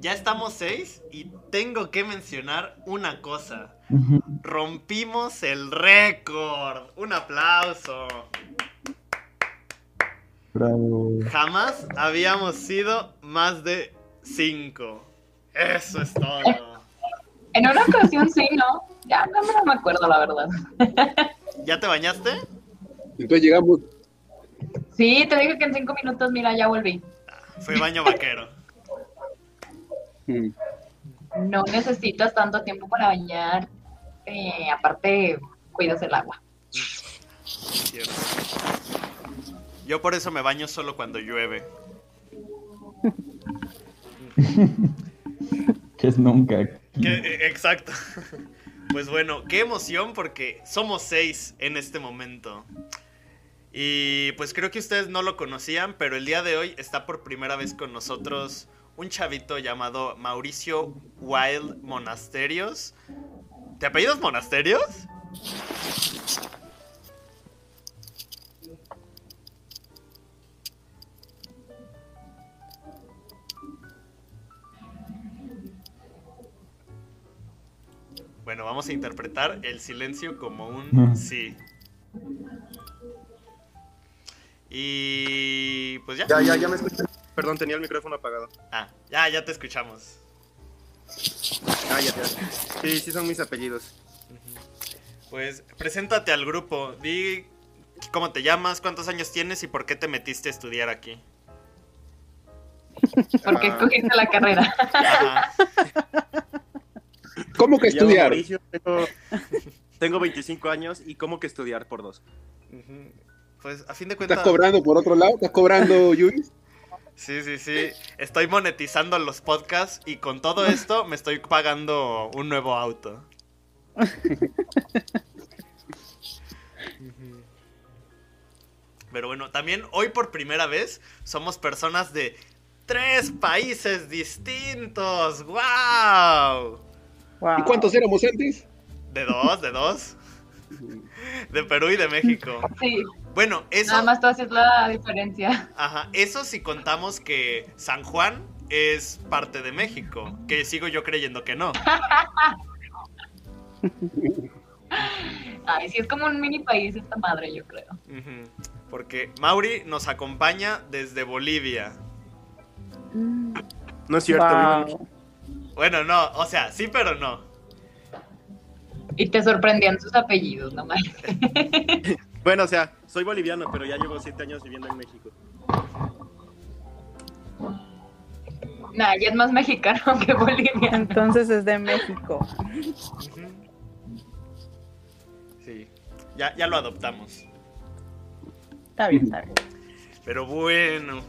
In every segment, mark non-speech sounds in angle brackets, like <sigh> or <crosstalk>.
ya estamos seis y tengo que mencionar una cosa. Rompimos el récord. Un aplauso. Bravo. Jamás habíamos sido más de cinco. Eso es todo. En una ocasión sí, ¿no? Ya no, no me acuerdo, la verdad. ¿Ya te bañaste? Entonces llegamos. Sí, te dije que en cinco minutos, mira, ya volví. Fue baño vaquero. Mm. No necesitas tanto tiempo para bañar. Eh, aparte, cuidas el agua. Cierto. Yo por eso me baño solo cuando llueve. <laughs> Que es nunca. Eh, exacto. <laughs> Pues bueno, qué emoción porque somos seis en este momento. Y pues creo que ustedes no lo conocían, pero el día de hoy está por primera vez con nosotros un chavito llamado Mauricio Wild Monasterios. ¿Te apellidas Monasterios? Bueno, vamos a interpretar el silencio como un Mm. sí. Y pues ya. Ya, ya, ya me escuché. Perdón, tenía el micrófono apagado. Ah, ya, ya te escuchamos. Ah, ya, ya. Sí, sí son mis apellidos. Pues preséntate al grupo. Di cómo te llamas, cuántos años tienes y por qué te metiste a estudiar aquí. ¿Por qué Ah. escogiste la carrera? Ajá. ¿Cómo que estudiar? Mauricio, tengo, tengo 25 años y ¿cómo que estudiar por dos? Pues a fin de ¿Estás cuentas. cobrando por otro lado? ¿Estás cobrando, Yuri? Sí, sí, sí. Estoy monetizando los podcasts y con todo esto me estoy pagando un nuevo auto. Pero bueno, también hoy por primera vez somos personas de tres países distintos. ¡Wow! ¿Y cuántos éramos antes? De dos, de dos. De Perú y de México. Sí, Bueno, eso. nada más tú haces la diferencia. Ajá, eso si contamos que San Juan es parte de México, que sigo yo creyendo que no. Ay, sí, es como un mini país esta madre, yo creo. Porque Mauri nos acompaña desde Bolivia. No es cierto, Wow. Bueno, no, o sea, sí, pero no. Y te sorprendían sus apellidos, no mames. <laughs> Bueno, o sea, soy boliviano, pero ya llevo 7 años viviendo en México. Nah, ya es más mexicano <laughs> que boliviano. Entonces es de México. Sí, ya, ya lo adoptamos. Está bien, está bien. Pero bueno,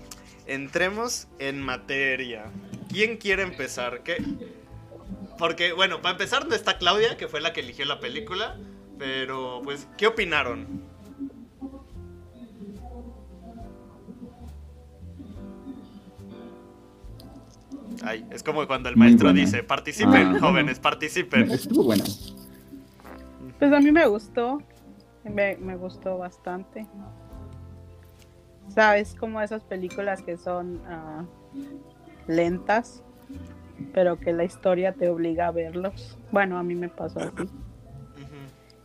entremos en materia. ¿Quién quiere empezar? ¿Qué? Porque, bueno, para empezar no está Claudia, que fue la que eligió la película. Pero, pues, ¿qué opinaron? Ay, es como cuando el maestro dice, participen, Ah. jóvenes, participen. Estuvo buena. Pues a mí me gustó. Me, me gustó bastante. Sabes, como esas películas que son ah, lentas, pero que la historia te obliga a verlos. Bueno, a mí me pasó así.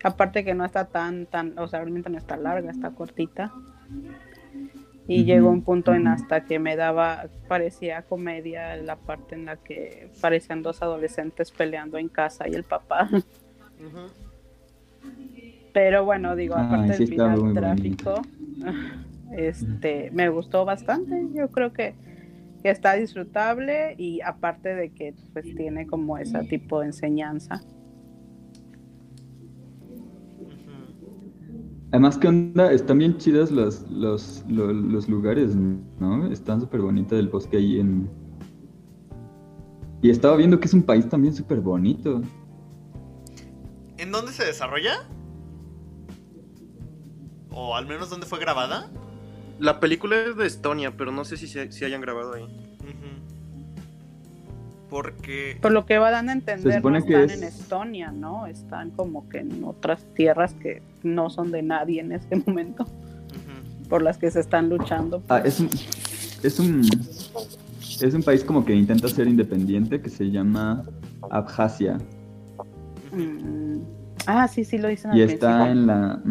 Aparte que no está tan, tan, o sea, realmente no está larga, está cortita. Y llegó un punto en hasta que me daba, parecía comedia la parte en la que parecían dos adolescentes peleando en casa y el papá. <laughs> Pero bueno, digo, Ay, aparte del final tráfico, <laughs> este, me gustó bastante. Yo creo que, que está disfrutable y aparte de que pues tiene como ese tipo de enseñanza. Además, ¿qué onda? Están bien chidas los, los, lo- los, lugares, ¿no? Están súper bonitos el bosque ahí en... Y estaba viendo que es un país también súper bonito. ¿En dónde se desarrolla? ¿O al menos dónde fue grabada? La película es de Estonia, pero no sé si, se, si hayan grabado ahí. Porque... Por lo que va dando a entender, no están es- en Estonia, ¿no? Están como que en otras tierras que no son de nadie en este momento, <laughs> por las que se están luchando. Ah, es un... Es un... es un país como que intenta ser independiente que se llama Abjasia. Mm, Ah, sí, sí lo dicen al Y está principio. en la.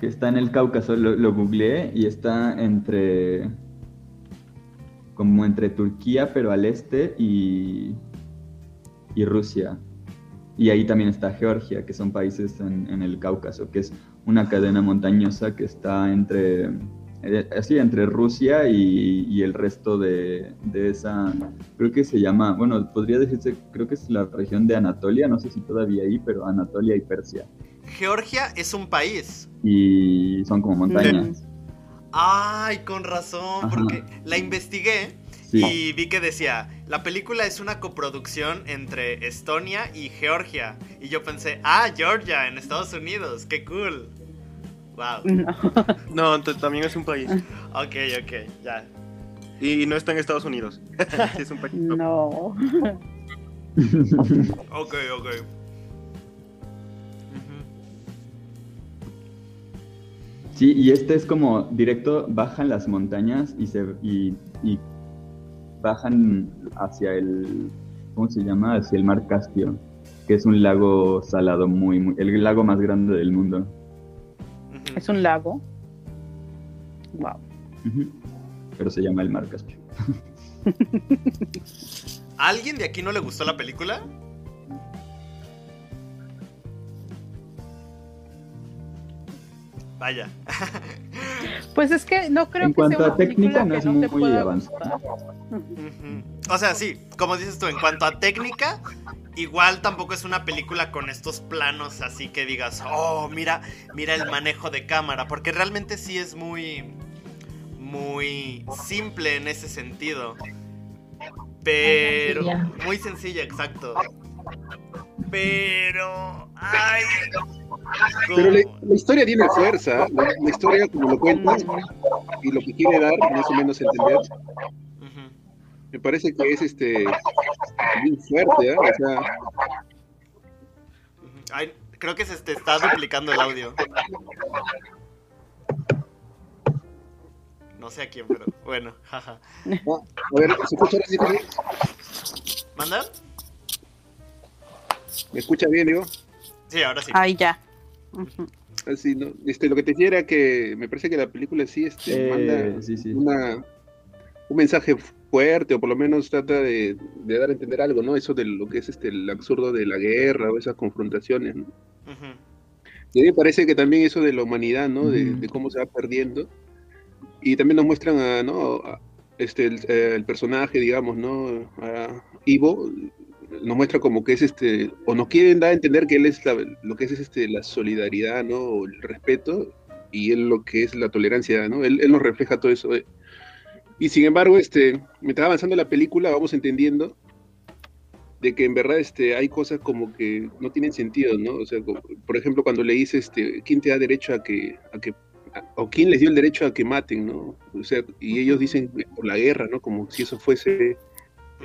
que está en el Cáucaso, lo, lo googleé y está entre. como entre Turquía, pero al este, y. y Rusia. Y ahí también está Georgia, que son países en, en el Cáucaso, que es una cadena montañosa que está entre. eh, así, entre Rusia y, y el resto de, de esa. Creo que se llama. Bueno, podría decirse, creo que es la región de Anatolia, no sé si todavía ahí, pero Anatolia y Persia. Georgia es un país. Y son como montañas. Ay, con razón, Ajá. porque la investigué Sí. y vi que decía, la película es una coproducción entre Estonia y Georgia. Y yo pensé, ah, Georgia, en Estados Unidos, qué cool. Wow. No. <laughs> No, también es un país. Ok, ok, ya. Y no está en Estados Unidos. <laughs> Sí, es un país. No. <laughs> Ok, ok. Sí, y este es como directo, bajan las montañas y se y, y bajan hacia el ¿cómo se llama? hacia el mar Caspio, que es un lago salado muy, muy el lago más grande del mundo. Es un lago. Wow. Pero se llama el mar Caspio. <laughs> ¿A alguien de aquí no le gustó la película? Vaya. <laughs> Pues es que no creo En que cuanto sea a una película técnica, no es no muy avanzada. O sea, sí, como dices tú, en cuanto a técnica, igual tampoco es una película con estos planos así que digas, oh, mira, mira el manejo de cámara, porque realmente sí es muy, muy simple en ese sentido. Pero... sencilla. Muy sencilla, exacto. Pero... Ay... Pero la, historia tiene fuerza. La, la historia, como lo cuentas, y lo que quiere dar, más o menos entender, me parece que es este bien fuerte, ¿ah? O sea, Ujú. Ay, creo que se te está duplicando el audio. No sé a quién, pero bueno, jaja. a ver, ¿se escucha, ahora? ¿Manda? ¿Me escucha bien, digo? Sí, ahora sí. Ahí ya. Así, ¿no? Este, lo que te decía era que me parece que la película sí este, Eh, manda sí, sí. una, un mensaje fuerte, o por lo menos trata de, de dar a entender algo, ¿no? Eso de lo que es este el absurdo de la guerra o esas confrontaciones, ¿no? Y a mí me parece que también eso de la humanidad, ¿no? De, de cómo se va perdiendo. Y también nos muestran a, ¿no? A, este, el, el personaje, digamos, ¿no? A Ivo, nos muestra como que es este, o nos quieren dar a entender que él es lo que es este, la solidaridad, ¿no? El respeto, y él lo que es la tolerancia, ¿no? Él, él nos refleja todo eso. eh. Y sin embargo, este, mientras va avanzando la película, vamos entendiendo de que en verdad este, hay cosas como que no tienen sentido, ¿no? O sea, por ejemplo, cuando le dice, este, ¿quién te da derecho a que, a que, o quién les dio el derecho a que maten, ¿no? O sea, y ellos dicen por la guerra, ¿no? Como si eso fuese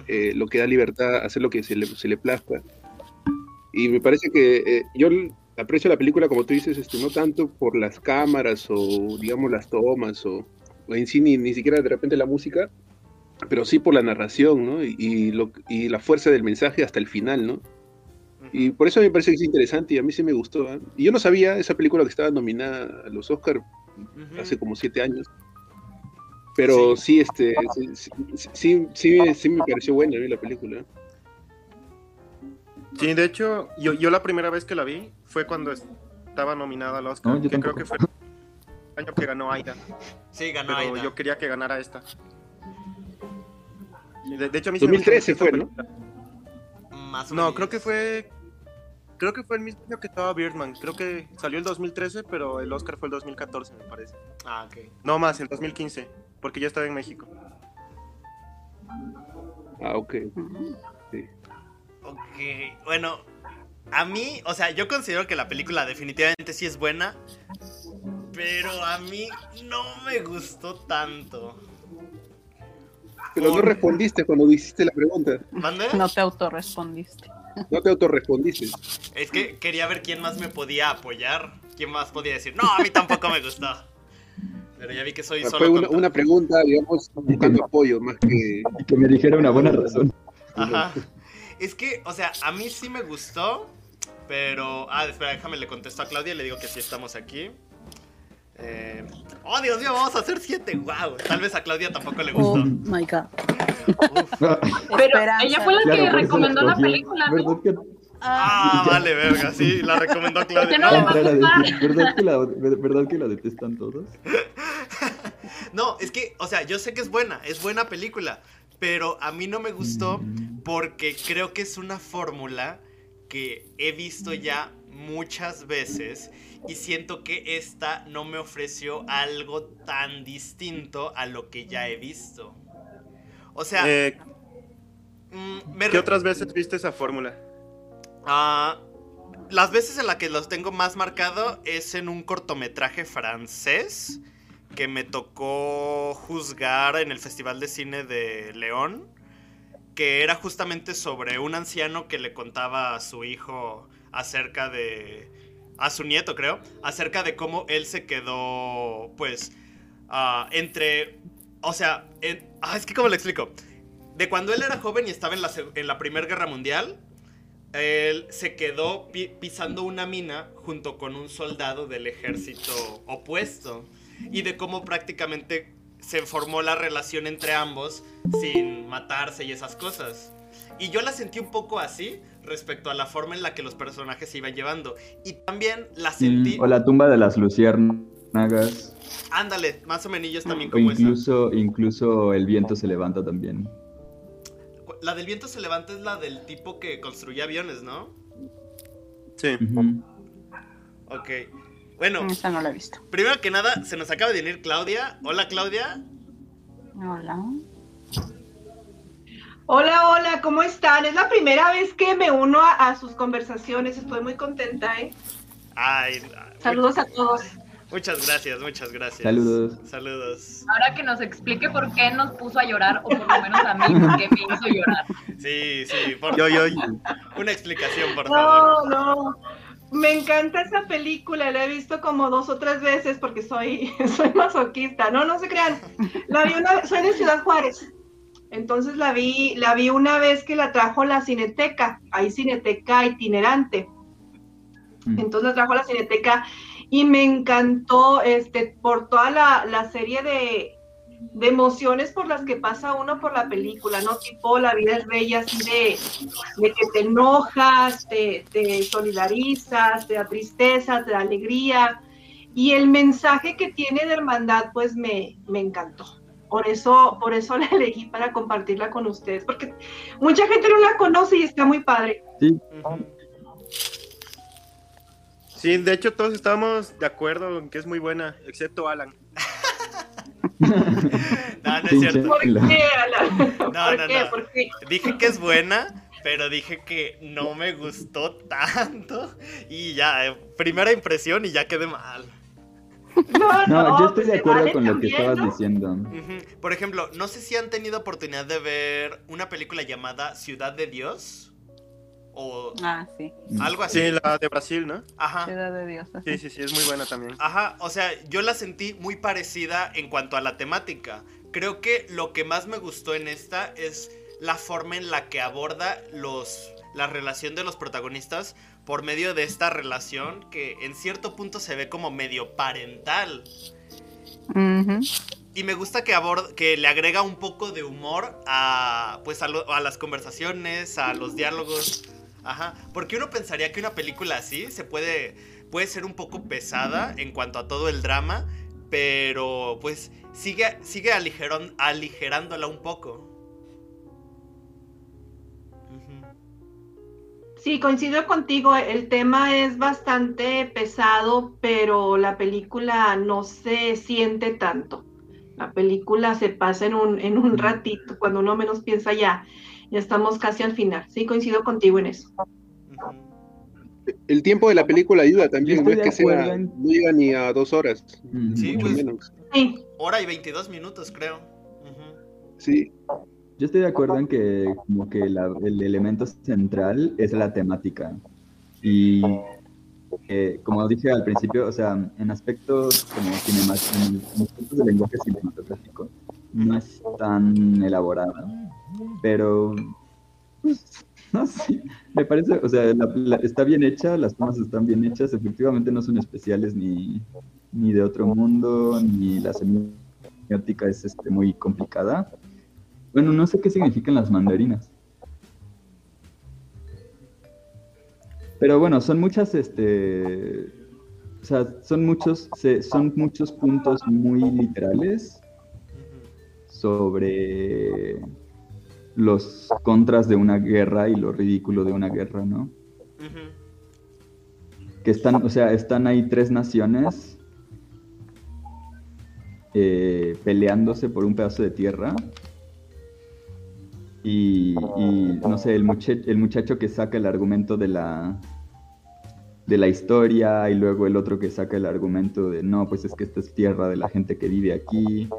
eh, lo que da libertad a hacer lo que se le, se le plazca. Y me parece que eh, yo aprecio la película, como tú dices, este, no tanto por las cámaras o, digamos, las tomas o, o en sí ni, ni siquiera de repente la música, pero sí por la narración, ¿no? Y, y lo, y la fuerza del mensaje hasta el final, ¿no? Y por eso me parece que es interesante y a mí sí me gustó. ¿ah? Y yo no sabía esa película que estaba nominada a los Oscars hace como siete años. Pero sí, este, sí, sí, sí, sí, sí me pareció buena la película. Sí, de hecho, yo, yo la primera vez que la vi fue cuando estaba nominada al Oscar, No, yo que creo que fue el año que ganó Aida, Sí, ganó pero Aida. yo quería que ganara esta. Sí, De, de hecho, a mí sí me 2013 gustó mucho fue, esta película. Más o No, menos. creo que fue. Creo que fue el mismo año que estaba Birdman. Creo que salió el 2013, pero el Oscar fue el 2014, me parece. Ah, ok. No más, el 2015, porque yo estaba en México. Ah, ok. Ujú. Ok, bueno, a mí, o sea, yo considero que la película definitivamente sí es buena, pero a mí no me gustó tanto. Pero no respondiste cuando hiciste la pregunta. ¿Mande? No te autorrespondiste. No te autorrespondiste. Es que quería ver quién más me podía apoyar, quién más podía decir, no, a mí tampoco me gustó. Pero ya vi que soy Fue solo. una, contra- una pregunta, digamos, buscando apoyo más que... Que me dijera una buena razón. Ajá. Es que, o sea, a mí sí me gustó, pero... Ah, espera, déjame le contesto a Claudia y le digo que sí estamos aquí. Eh, Oh, Dios mío, vamos a hacer siete. Wow. Tal vez a Claudia tampoco le Oh gustó. my god. Uf. Pero Esperanza. ella fue la Claro, que recomendó la película, ¿no? ¿Verdad que Ah, <laughs> vale, verga. Sí, la recomendó <laughs> Claudia. No ¿verdad que, la, ¿Verdad que la detestan todos? <laughs> No, es que, o sea, yo sé que es buena, es buena película, pero a mí no me gustó Mm. porque creo que es una fórmula que he visto ya muchas veces y siento que esta no me ofreció algo tan distinto a lo que ya he visto. O sea, Eh, mm, ¿Qué otras veces viste esa fórmula? Ah, las veces en las que los tengo más marcado es en un cortometraje francés que me tocó juzgar en el Festival de Cine de León, que era justamente sobre un anciano que le contaba a su hijo acerca de... a su nieto creo, acerca de cómo él se quedó pues ah, entre... O sea, en- ah, es que cómo le explico. De cuando él era joven y estaba en la, en la Primera Guerra Mundial, él se quedó pi- pisando una mina junto con un soldado del ejército opuesto. Y de cómo prácticamente se formó la relación entre ambos sin matarse y esas cosas. Y yo la sentí un poco así respecto a la forma en la que los personajes se iban llevando. Y también la sentí... Mm, o la tumba de las luciérnagas. Ándale, más o menos también O como esa. incluso, incluso el viento se levanta también. La del viento se levanta es la del tipo que construía aviones, ¿no? Sí. Ujú. Ok. Bueno, Esa no la he visto. primero que nada, se nos acaba de unir Claudia. Hola, Claudia. Hola. Hola, hola, ¿cómo están? Es la primera vez que me uno a, a sus conversaciones, estoy muy contenta, ¿eh? Ay, Saludos a todos. Muchas gracias, muchas gracias. Saludos. Saludos. Ahora que nos explique por qué nos puso a llorar, o por lo menos a mí, por qué me hizo llorar. Sí, sí, por Yo, yo, una explicación, por favor. No, no. Me encanta esa película, la he visto como dos o tres veces porque soy, <laughs> soy masoquista. No, no se crean. La vi una soy de Ciudad Juárez. Entonces la vi, la vi una vez que la trajo la Cineteca. Hay Cineteca itinerante. Mm. Entonces la trajo la Cineteca y me encantó este por toda la, la serie de, de emociones por las que pasa uno por la película, ¿no? Tipo La vida es bella, así de, de que te enojas, te, te solidarizas, te da tristeza, te da alegría. Y el mensaje que tiene de hermandad, pues me, me encantó. Por eso, por eso <laughs> la elegí para compartirla con ustedes, porque mucha gente no la conoce y está muy padre. Sí. Sí, de hecho todos estábamos de acuerdo en que es muy buena, excepto Alan. <laughs> No, no es cierto. ¿Por qué, Alan? No, ¿Por no, qué? no. ¿Por qué? Dije que es buena, pero dije que no me gustó tanto. Y ya, eh, primera impresión y ya quedé mal. No, <laughs> No, yo estoy pues de se acuerdo vale con lo que estabas ¿no? diciendo. Por ejemplo, no sé si han tenido oportunidad de ver una película llamada Ciudad de Dios. O Ah, sí. algo así. Sí, la de Brasil, ¿no? Ajá. Ciudad de Dios. Sí, sí, sí, es muy buena también. Ajá, o sea, yo la sentí muy parecida en cuanto a la temática. Creo que lo que más me gustó en esta es la forma en la que aborda los la relación de los protagonistas por medio de esta relación que en cierto punto se ve como medio parental. Ujú. Y me gusta que aborda, que le agrega un poco de humor a pues a, lo- a las conversaciones, a los diálogos. Ajá, porque uno pensaría que una película así se puede puede ser un poco pesada en cuanto a todo el drama, pero pues sigue sigue aligeron- aligerándola un poco. Sí, coincido contigo, el tema es bastante pesado, pero la película no se siente tanto. La película se pasa en un, en un ratito, cuando uno menos piensa ya, ya estamos casi al final. Sí, coincido contigo en eso. El tiempo de la película ayuda también, no es que sea, en- no llega ni a dos horas. Sí, mucho pues- menos. Sí, Hora y 22 minutos, creo. Sí, Yo estoy de acuerdo en que como que la- el elemento central es la temática. Y eh, como dije al principio, o sea, en aspectos como cinematográficos, en aspectos de lenguaje cinematográfico, no es tan elaborada, pero pues, no sé, me parece, o sea, la- la- está bien hecha, las tomas están bien hechas, efectivamente no son especiales ni, ni de otro mundo, ni la semiótica es este, muy complicada. Bueno, no sé qué significan las mandarinas. Pero bueno, son muchas, este, o sea, son muchos, se- son muchos puntos muy literales sobre los contras de una guerra y lo ridículo de una guerra, ¿no? Que están, o sea, están ahí tres naciones eh, peleándose por un pedazo de tierra. Y, y, no sé, el, muche- el muchacho que saca el argumento de la, de la historia y luego el otro que saca el argumento de no, pues es que esta es tierra de la gente que vive aquí.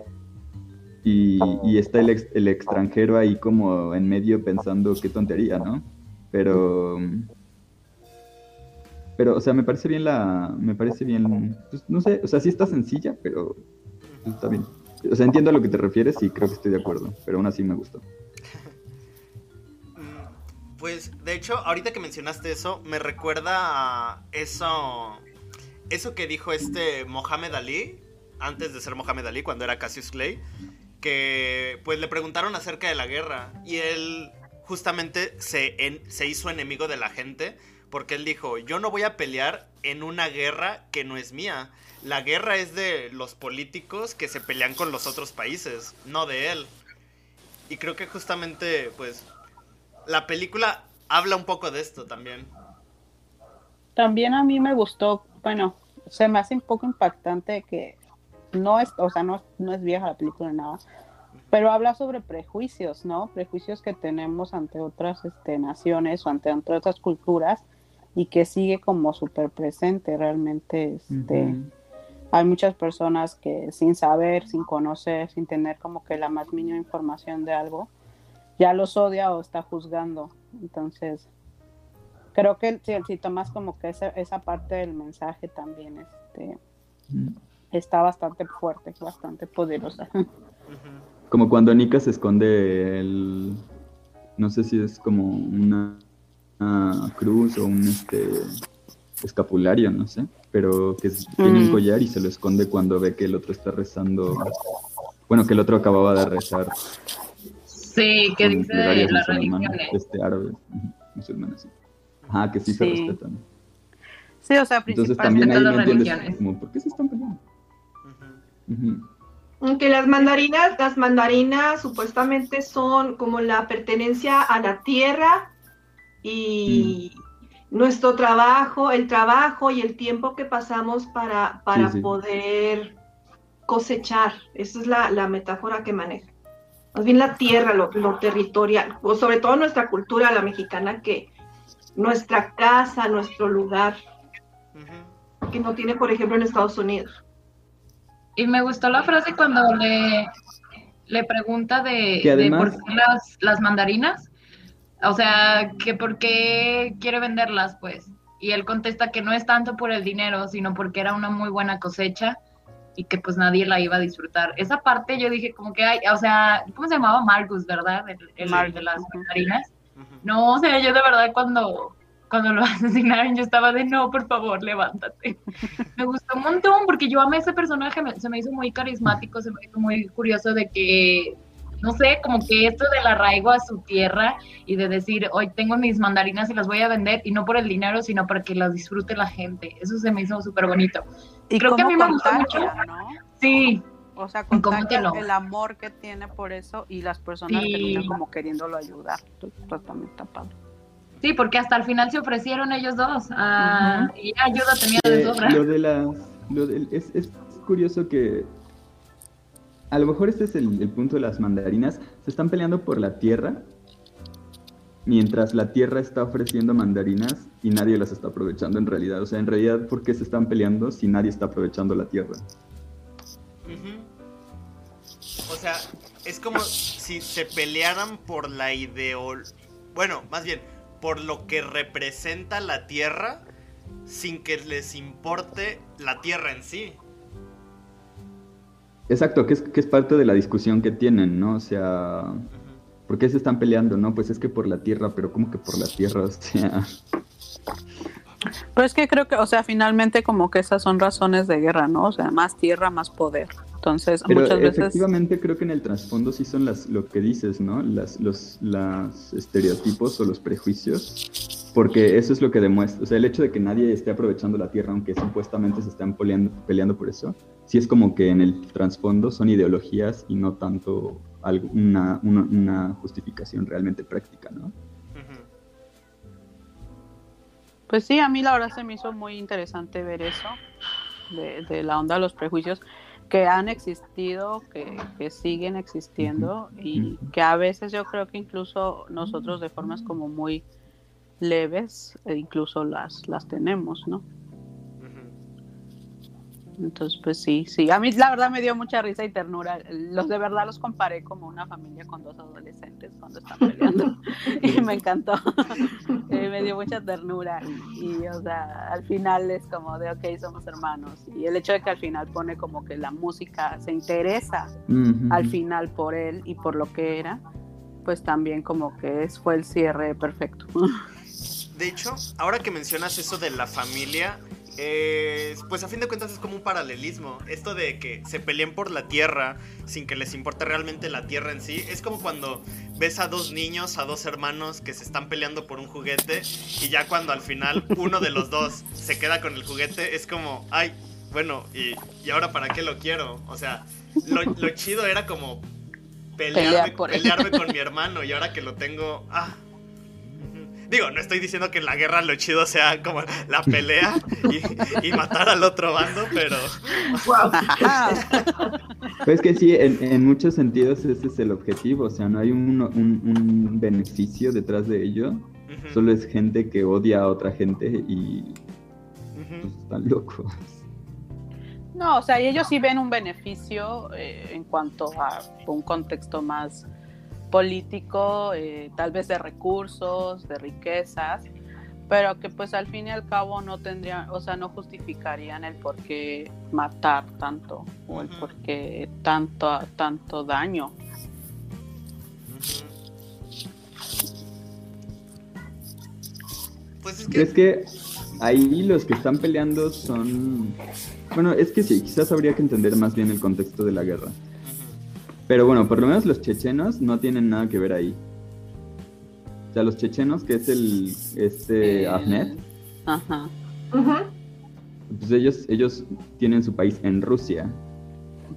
Y, y está el, ex- el extranjero ahí como en medio pensando qué tontería, ¿no? Pero... Pero, o sea, me parece bien la... Me parece bien... pues, no sé, o sea, sí está sencilla, pero está bien. O sea, entiendo a lo que te refieres y creo que estoy de acuerdo, pero aún así me gustó. <laughs> Pues, de hecho, ahorita que mencionaste eso, me recuerda a eso. Eso que dijo este Mohamed Ali, antes de ser Mohamed Ali, cuando era Cassius Clay, que pues le preguntaron acerca de la guerra y él justamente se, en- se hizo enemigo de la gente porque él dijo, yo no voy a pelear en una guerra que no es mía. La guerra es de los políticos que se pelean con los otros países, no de él. Y creo que justamente, pues, la película habla un poco de esto también. También a mí me gustó, bueno, se me hace un poco impactante que no es, o sea, no, no es vieja la película nada, pero habla sobre prejuicios, ¿no? Prejuicios que tenemos ante otras este, naciones o ante, ante otras culturas y que sigue como súper presente realmente. Este. Hay muchas personas que sin saber, sin conocer, sin tener como que la más mínima información de algo, ya los odia o está juzgando. Entonces, creo que si, si tomas como que esa, esa parte del mensaje también este. Está bastante fuerte, bastante poderosa. <laughs> Como cuando Nika se esconde el... No sé si es como una, una cruz o un este escapulario, no sé, pero que tiene un collar y se lo esconde cuando ve que el otro está rezando. Bueno, que el otro acababa de rezar Sí, que dice de las religiones. este, árabes, ujú, musulmanes, sí. Ajá, que sí, se respetan. Sí, o sea, Entonces principalmente también ahí las no entiendes religiones. como, ¿por qué se están peleando? Aunque las mandarinas, las mandarinas supuestamente son como la pertenencia a la tierra y nuestro trabajo, el trabajo y el tiempo que pasamos para, para Sí, sí. poder cosechar. Esa es la, la metáfora que maneja. Más bien la tierra, lo, lo territorial, o sobre todo nuestra cultura, la mexicana, que nuestra casa, nuestro lugar, que no tiene, por ejemplo, en Estados Unidos. Y me gustó la frase cuando le, le pregunta de, por qué las, las mandarinas. O sea, que por qué quiere venderlas, pues. Y él contesta que no es tanto por el dinero, sino porque era una muy buena cosecha y que pues nadie la iba a disfrutar. Esa parte yo dije como que hay, o sea, ¿cómo se llamaba? Margus, ¿verdad? El, el de las mandarinas. No, o sea, yo de verdad cuando, cuando lo <laughs> asesinaron yo estaba de no, por favor, levántate. me gustó un montón porque yo amé ese personaje, me- se me hizo muy carismático, se me hizo muy curioso de que, no sé, como que esto del arraigo a su tierra y de decir, hoy tengo mis mandarinas y las voy a vender y no por el dinero, sino para que las disfrute la gente. Eso se me hizo súper bonito. Y Creo que a mí me gustó mucho. ¿no? Sí, O sea, ¿Cómo contagia el amor que tiene por eso y las personas Sí. terminan como queriéndolo ayudar. Esto también está padre. Sí, porque hasta el final se ofrecieron ellos dos ah, y ayuda tenía de Eh, sobra. lo de las. Lo del- es, es curioso que. A lo mejor este es el, el punto de las mandarinas. Se están peleando por la tierra. Mientras la tierra está ofreciendo mandarinas y nadie las está aprovechando en realidad. O sea, en realidad, ¿por qué se están peleando si nadie está aprovechando la tierra? O sea, es como si se pelearan por la ideol... Bueno, más bien, por lo que representa la Tierra sin que les importe la tierra en sí. Exacto, que es, que es parte de la discusión que tienen, ¿no? O sea, ¿por qué se están peleando? No, pues es que por la tierra, pero ¿cómo que por la tierra? O sea, Pero es que creo que, o sea, finalmente como que esas son razones de guerra, ¿no? O sea, más tierra, más poder. Entonces, pero muchas veces... efectivamente creo que en el trasfondo sí son las, lo que dices, ¿no? Las, los las estereotipos o los prejuicios, porque eso es lo que demuestra, o sea, el hecho de que nadie esté aprovechando la tierra, aunque supuestamente se están peleando, peleando por eso, sí es como que en el trasfondo son ideologías y no tanto algo, una, una, una justificación realmente práctica, ¿no? Pues sí, a mí la verdad se me hizo muy interesante ver eso, de, de la onda de los prejuicios que han existido, que, que siguen existiendo y que a veces yo creo que incluso nosotros de formas como muy leves e incluso las, las tenemos, ¿no? Entonces, pues sí, sí. A mí la verdad me dio mucha risa y ternura. Los de verdad los comparé como una familia con dos adolescentes cuando están peleando. <laughs> y me encantó. Eh, me dio mucha ternura. Y, o sea, al final es como de, ok, somos hermanos. Y el hecho de que al final pone como que la música se interesa al final por él y por lo que era, pues también como que es, fue el cierre perfecto. De hecho, ahora que mencionas eso de la familia, eh, pues a fin de cuentas es como un paralelismo. Esto de que se peleen por la tierra sin que les importe realmente la tierra en sí. Es como cuando ves a dos niños, a dos hermanos que se están peleando por un juguete y ya cuando al final <laughs> uno de los dos se queda con el juguete es como, ay, bueno, ¿y, y ahora para qué lo quiero? O sea, lo, lo chido era como pelearme, Pelear por él. pelearme con mi hermano y ahora que lo tengo, ah. Digo, no estoy diciendo que en la guerra lo chido sea como la pelea y, y matar al otro bando, pero Wow. Pues que sí, en, en muchos sentidos ese es el objetivo, o sea, no hay un, un- un beneficio detrás de ello, solo es gente que odia a otra gente y pues, están locos. No, o sea, ellos sí ven un beneficio eh, en cuanto a un contexto más político, eh, tal vez de recursos, de riquezas, pero que pues al fin y al cabo no tendrían, o sea, no justificarían el por qué matar tanto o el por qué tanto, tanto daño. Pues es que, ¿Crees que ahí los que están peleando son... Bueno, es que sí, quizás habría que entender más bien el contexto de la guerra. Pero bueno, por lo menos los chechenos no tienen nada que ver ahí. O sea, los chechenos, que es el este El- Ahmed, Ajá. Pues ellos, ellos tienen su país en Rusia.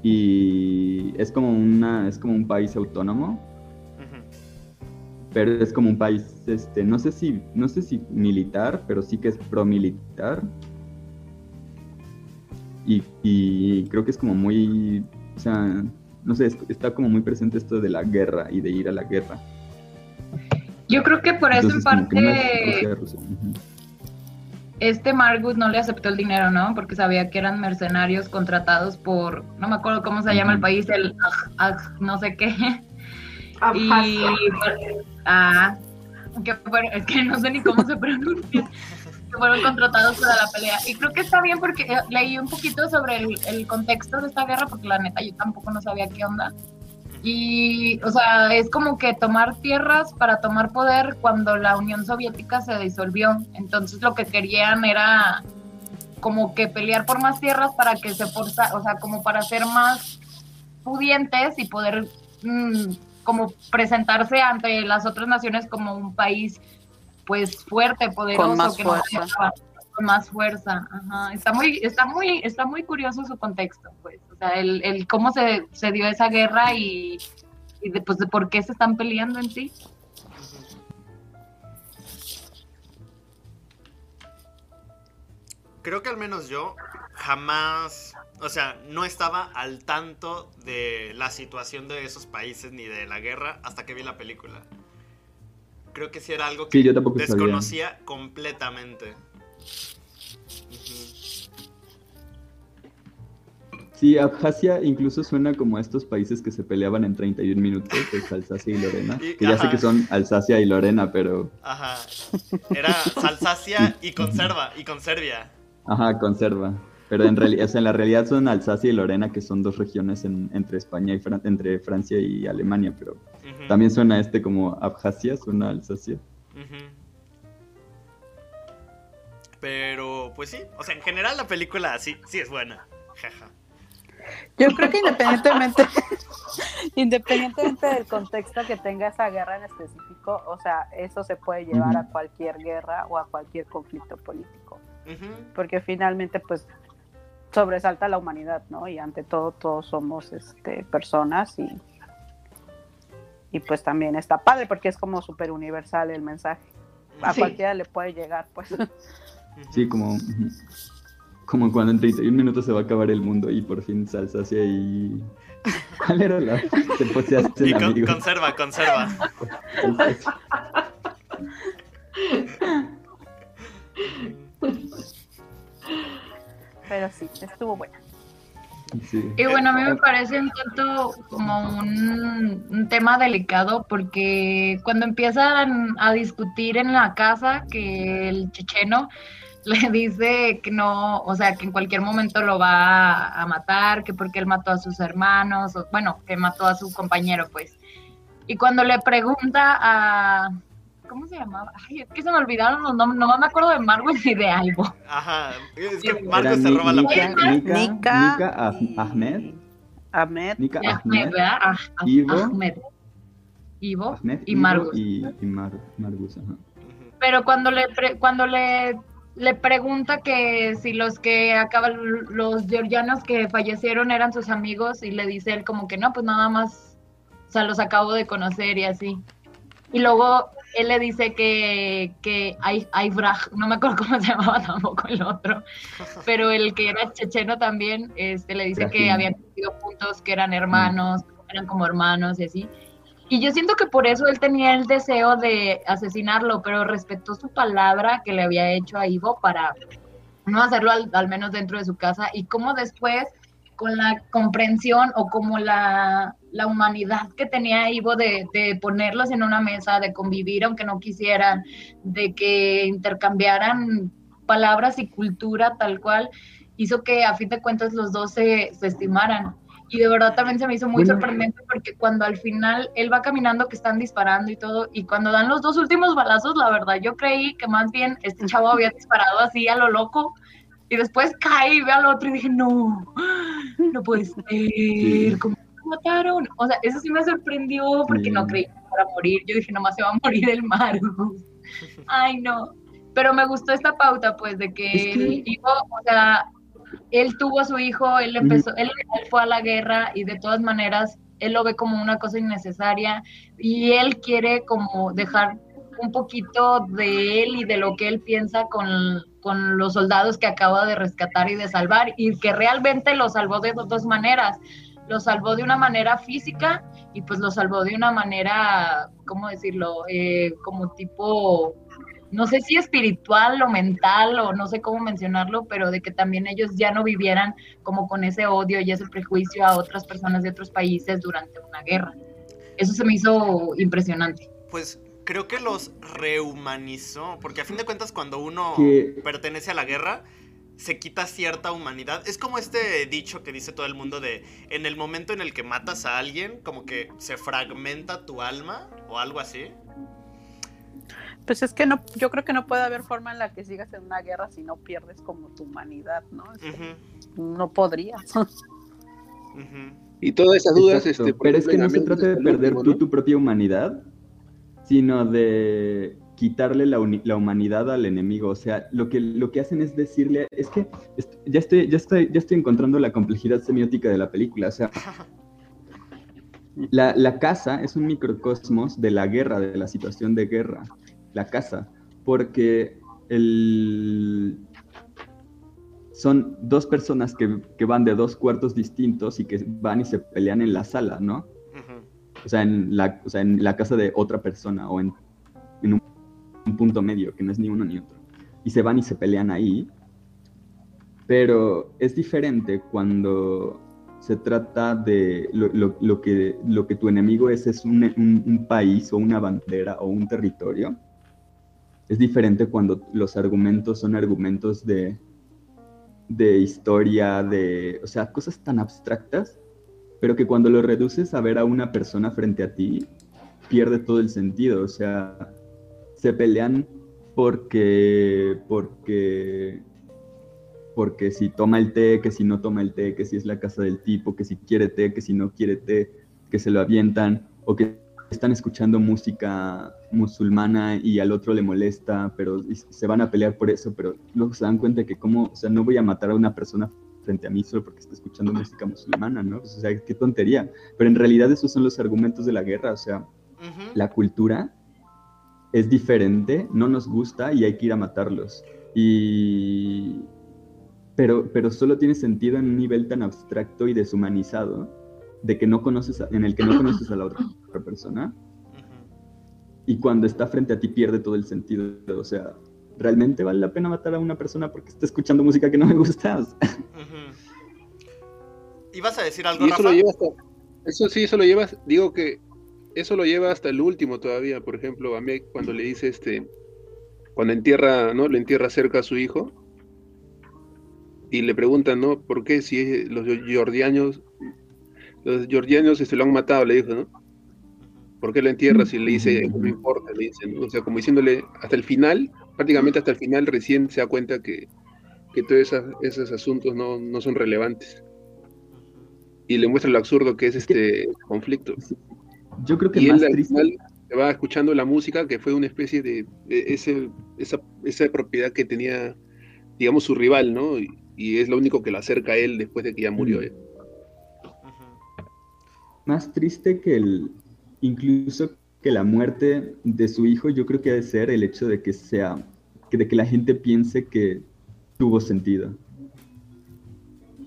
Y es como una, es como un país autónomo, pero es como un país, este, no sé si, no sé si militar, pero sí que es pro-militar. Y, y creo que es como muy, o sea, no sé, es- está como muy presente esto de la guerra y de ir a la guerra. Yo creo que por eso en Entonces, como que no es parte este Margut no le aceptó el dinero, ¿no? Porque sabía que eran mercenarios contratados por, no me acuerdo cómo se llama el país, el Aj- Aj- no sé qué. Y ah, que fueron- es que no sé ni cómo se pronuncia. Fueron contratados para la pelea. Y creo que está bien porque eh, leí un poquito sobre el, el contexto de esta guerra, porque la neta yo tampoco no sabía qué onda. Y, o sea, es como que tomar tierras para tomar poder cuando la Unión Soviética se disolvió. Entonces lo que querían era como que pelear por más tierras para que se forza, o sea, como para ser más pudientes y poder mm, como presentarse ante las otras naciones como un país pues fuerte, poderoso, más que fuerza. con más fuerza. Ajá. Está muy, está muy, está muy curioso su contexto, pues. O sea, el, el cómo se, se dio esa guerra y, y de, pues, de por qué se están peleando en sí. Creo que al menos yo jamás, o sea, no estaba al tanto de la situación de esos países ni de la guerra hasta que vi la película. Creo que sí era algo que Sí, yo tampoco sabía. desconocía completamente. Sí, Abjasia incluso suena como a estos países que se peleaban en 31 minutos, es Alsacia y Lorena. <laughs> Y- Que ya sé que son Alsacia y Lorena, pero... Ajá. Era Alsacia <laughs> y conserva, y con Serbia. Ajá, conserva. Pero en realidad, o sea, en la realidad son Alsacia y Lorena, que son dos regiones en- entre España y Fran- entre Francia y Alemania, pero también suena este como Abjasia, suena Alsacia. Pero, pues sí, o sea, en general la película sí, sí es buena. Jaja. Yo creo que independientemente, <laughs> independientemente del contexto que tenga esa guerra en específico, o sea, eso se puede llevar a cualquier guerra o a cualquier conflicto político, porque finalmente, pues, sobresalta la humanidad, ¿no? Y ante todo, todos somos, este, personas y, y pues también está padre, porque es como súper universal el mensaje. A Sí. cualquiera le puede llegar, pues. Sí, como, como cuando en 31 minutos se va a acabar el mundo y por fin Alsacia y... <laughs> ¿Cuál era la? Se, se hacen Y con- conserva, conserva. <laughs> Pero sí, estuvo buena. Sí. Y bueno, a mí me parece un tanto como un, un tema delicado porque cuando empiezan a discutir en la casa que el checheno le <laughs> dice que no, o sea, que en cualquier momento lo va a, a matar, que porque él mató a sus hermanos, o, bueno, que mató a su compañero, pues. Y cuando le pregunta a... ¿Cómo se llamaba? Ay, es que se me olvidaron los nombres, no me acuerdo de Marvel ni de Albo. Ajá. Es que Marcos se roba la Nika, película. Nika, Nika Nika Ah- y- Ahmed, Ahmed. Nika Ahmed, Ahmed, ¿verdad? Ah, ah, Ivo. Ahmed. Ivo Ahmed, y Ivo Margus. y, y Mar, Margus, ajá. Pero cuando le pre- cuando le, le pregunta que si los que acaban, los georgianos que fallecieron eran sus amigos, y le dice él como que no, pues nada más, o sea, los acabo de conocer y así. Y luego él le dice que, que hay, hay Braj, no me acuerdo cómo <laughs> se llamaba tampoco el otro, <laughs> pero el que era checheno también, este, le dice que habían crecido juntos, que eran hermanos, eran como hermanos y así. Y yo siento que por eso él tenía el deseo de asesinarlo, pero respetó su palabra que le había hecho a Ivo para no hacerlo al, al menos dentro de su casa. Y cómo después con la comprensión o como la, la humanidad que tenía Ivo de, de ponerlos en una mesa, de convivir aunque no quisieran, de que intercambiaran palabras y cultura tal cual, hizo que a fin de cuentas los dos se, se estimaran. Y de verdad también se me hizo muy Bueno. sorprendente porque cuando al final él va caminando que están disparando y todo, y cuando dan los dos últimos balazos, la verdad yo creí que más bien este chavo había disparado así a lo loco y después cae y ve al otro y dije, no, no puede ser, ¿cómo lo mataron? O sea, eso sí me sorprendió porque Sí. no creí que fuera a morir. Yo dije, nomás se va a morir el Margus. <laughs> Ay, no. Pero me gustó esta pauta, pues, de que, Es que- el hijo, o sea, él tuvo a su hijo, él empezó, él, él fue a la guerra y de todas maneras él lo ve como una cosa innecesaria y él quiere como dejar un poquito de él y de lo que él piensa con, con los soldados que acaba de rescatar y de salvar y que realmente lo salvó de dos maneras. Lo salvó de una manera física y pues lo salvó de una manera, ¿cómo decirlo? Eh, como tipo, no sé si espiritual o mental o no sé cómo mencionarlo, pero de que también ellos ya no vivieran como con ese odio y ese prejuicio a otras personas de otros países durante una guerra. Eso se me hizo impresionante. Pues creo que los rehumanizó, porque a fin de cuentas cuando uno pertenece a la guerra, se quita cierta humanidad. Es como este dicho que dice todo el mundo de, en el momento en el que matas a alguien, como que se fragmenta tu alma o algo así. Pues es que no, yo creo que no puede haber forma en la que sigas en una guerra si no pierdes como tu humanidad, ¿no? No podrías. <laughs> ujú. Y todas esas dudas, Exacto, este, pero es que no se trata de perder Último, tú ¿no? tu propia humanidad, sino de quitarle la, la humanidad al enemigo. O sea, lo que, lo que hacen es decirle, es que ya, estoy, ya, estoy, ya estoy encontrando la complejidad semiótica de la película. O sea, la, la casa es un microcosmos de la guerra, de la situación de guerra. La casa. Porque el, son dos personas que, que van de dos cuartos distintos y que van y se pelean en la sala, ¿no? O sea, en la, o sea, en la casa de otra persona o en, en un, un punto medio, que no es ni uno ni otro. Y se van y se pelean ahí. Pero es diferente cuando se trata de lo, lo- lo que, lo que tu enemigo es, es un, un- un país o una bandera o un territorio. Es diferente cuando los argumentos son argumentos de, de historia, de, o sea, cosas tan abstractas, pero que cuando lo reduces a ver a una persona frente a ti, pierde todo el sentido. O sea, se pelean porque, porque, porque si toma el té, que si no toma el té, que si es la casa del tipo, que si quiere té, que si no quiere té, que se lo avientan, o que están escuchando música musulmana y al otro le molesta, pero se van a pelear por eso, pero luego se dan cuenta que como, o sea, no voy a matar a una persona frente a mí solo porque está escuchando música musulmana, ¿no? Pues, o sea, qué tontería. Pero en realidad esos son los argumentos de la guerra, o sea, Ujú. la cultura es diferente, no nos gusta y hay que ir a matarlos. Y... Pero, pero solo tiene sentido en un nivel tan abstracto y deshumanizado de que no conoces a- en el que no conoces a la otra persona y cuando está frente a ti pierde todo el sentido. O sea, ¿realmente vale la pena matar a una persona porque está escuchando música que no me gusta? Ujú. ¿Ibas a decir algo, Y eso Rafa? lo lleva hasta, eso sí, eso lo lleva, digo que eso lo lleva hasta el último todavía, por ejemplo, a Meg cuando le dice este, cuando entierra, ¿no? Le entierra cerca a su hijo y le preguntan, ¿no? ¿Por qué si los georgianos, los georgianos este, lo han matado? Le dijo, ¿no? ¿Por qué lo entierras? Y le dice, no me importa, le dice, ¿no? O sea, como diciéndole, hasta el final, prácticamente hasta el final recién se da cuenta que, que todos esas- esos asuntos no, no son relevantes y le muestra lo absurdo que es este conflicto. Yo creo que Y más él al triste... final se va escuchando la música, que fue una especie de, de ese, esa, esa propiedad que tenía, digamos, su rival, ¿no? Y, y es lo único que lo acerca a él después de que ya murió. Mm. más triste que el, incluso que la muerte de su hijo, yo creo que ha de ser el hecho de que sea, que de que la gente piense que tuvo sentido.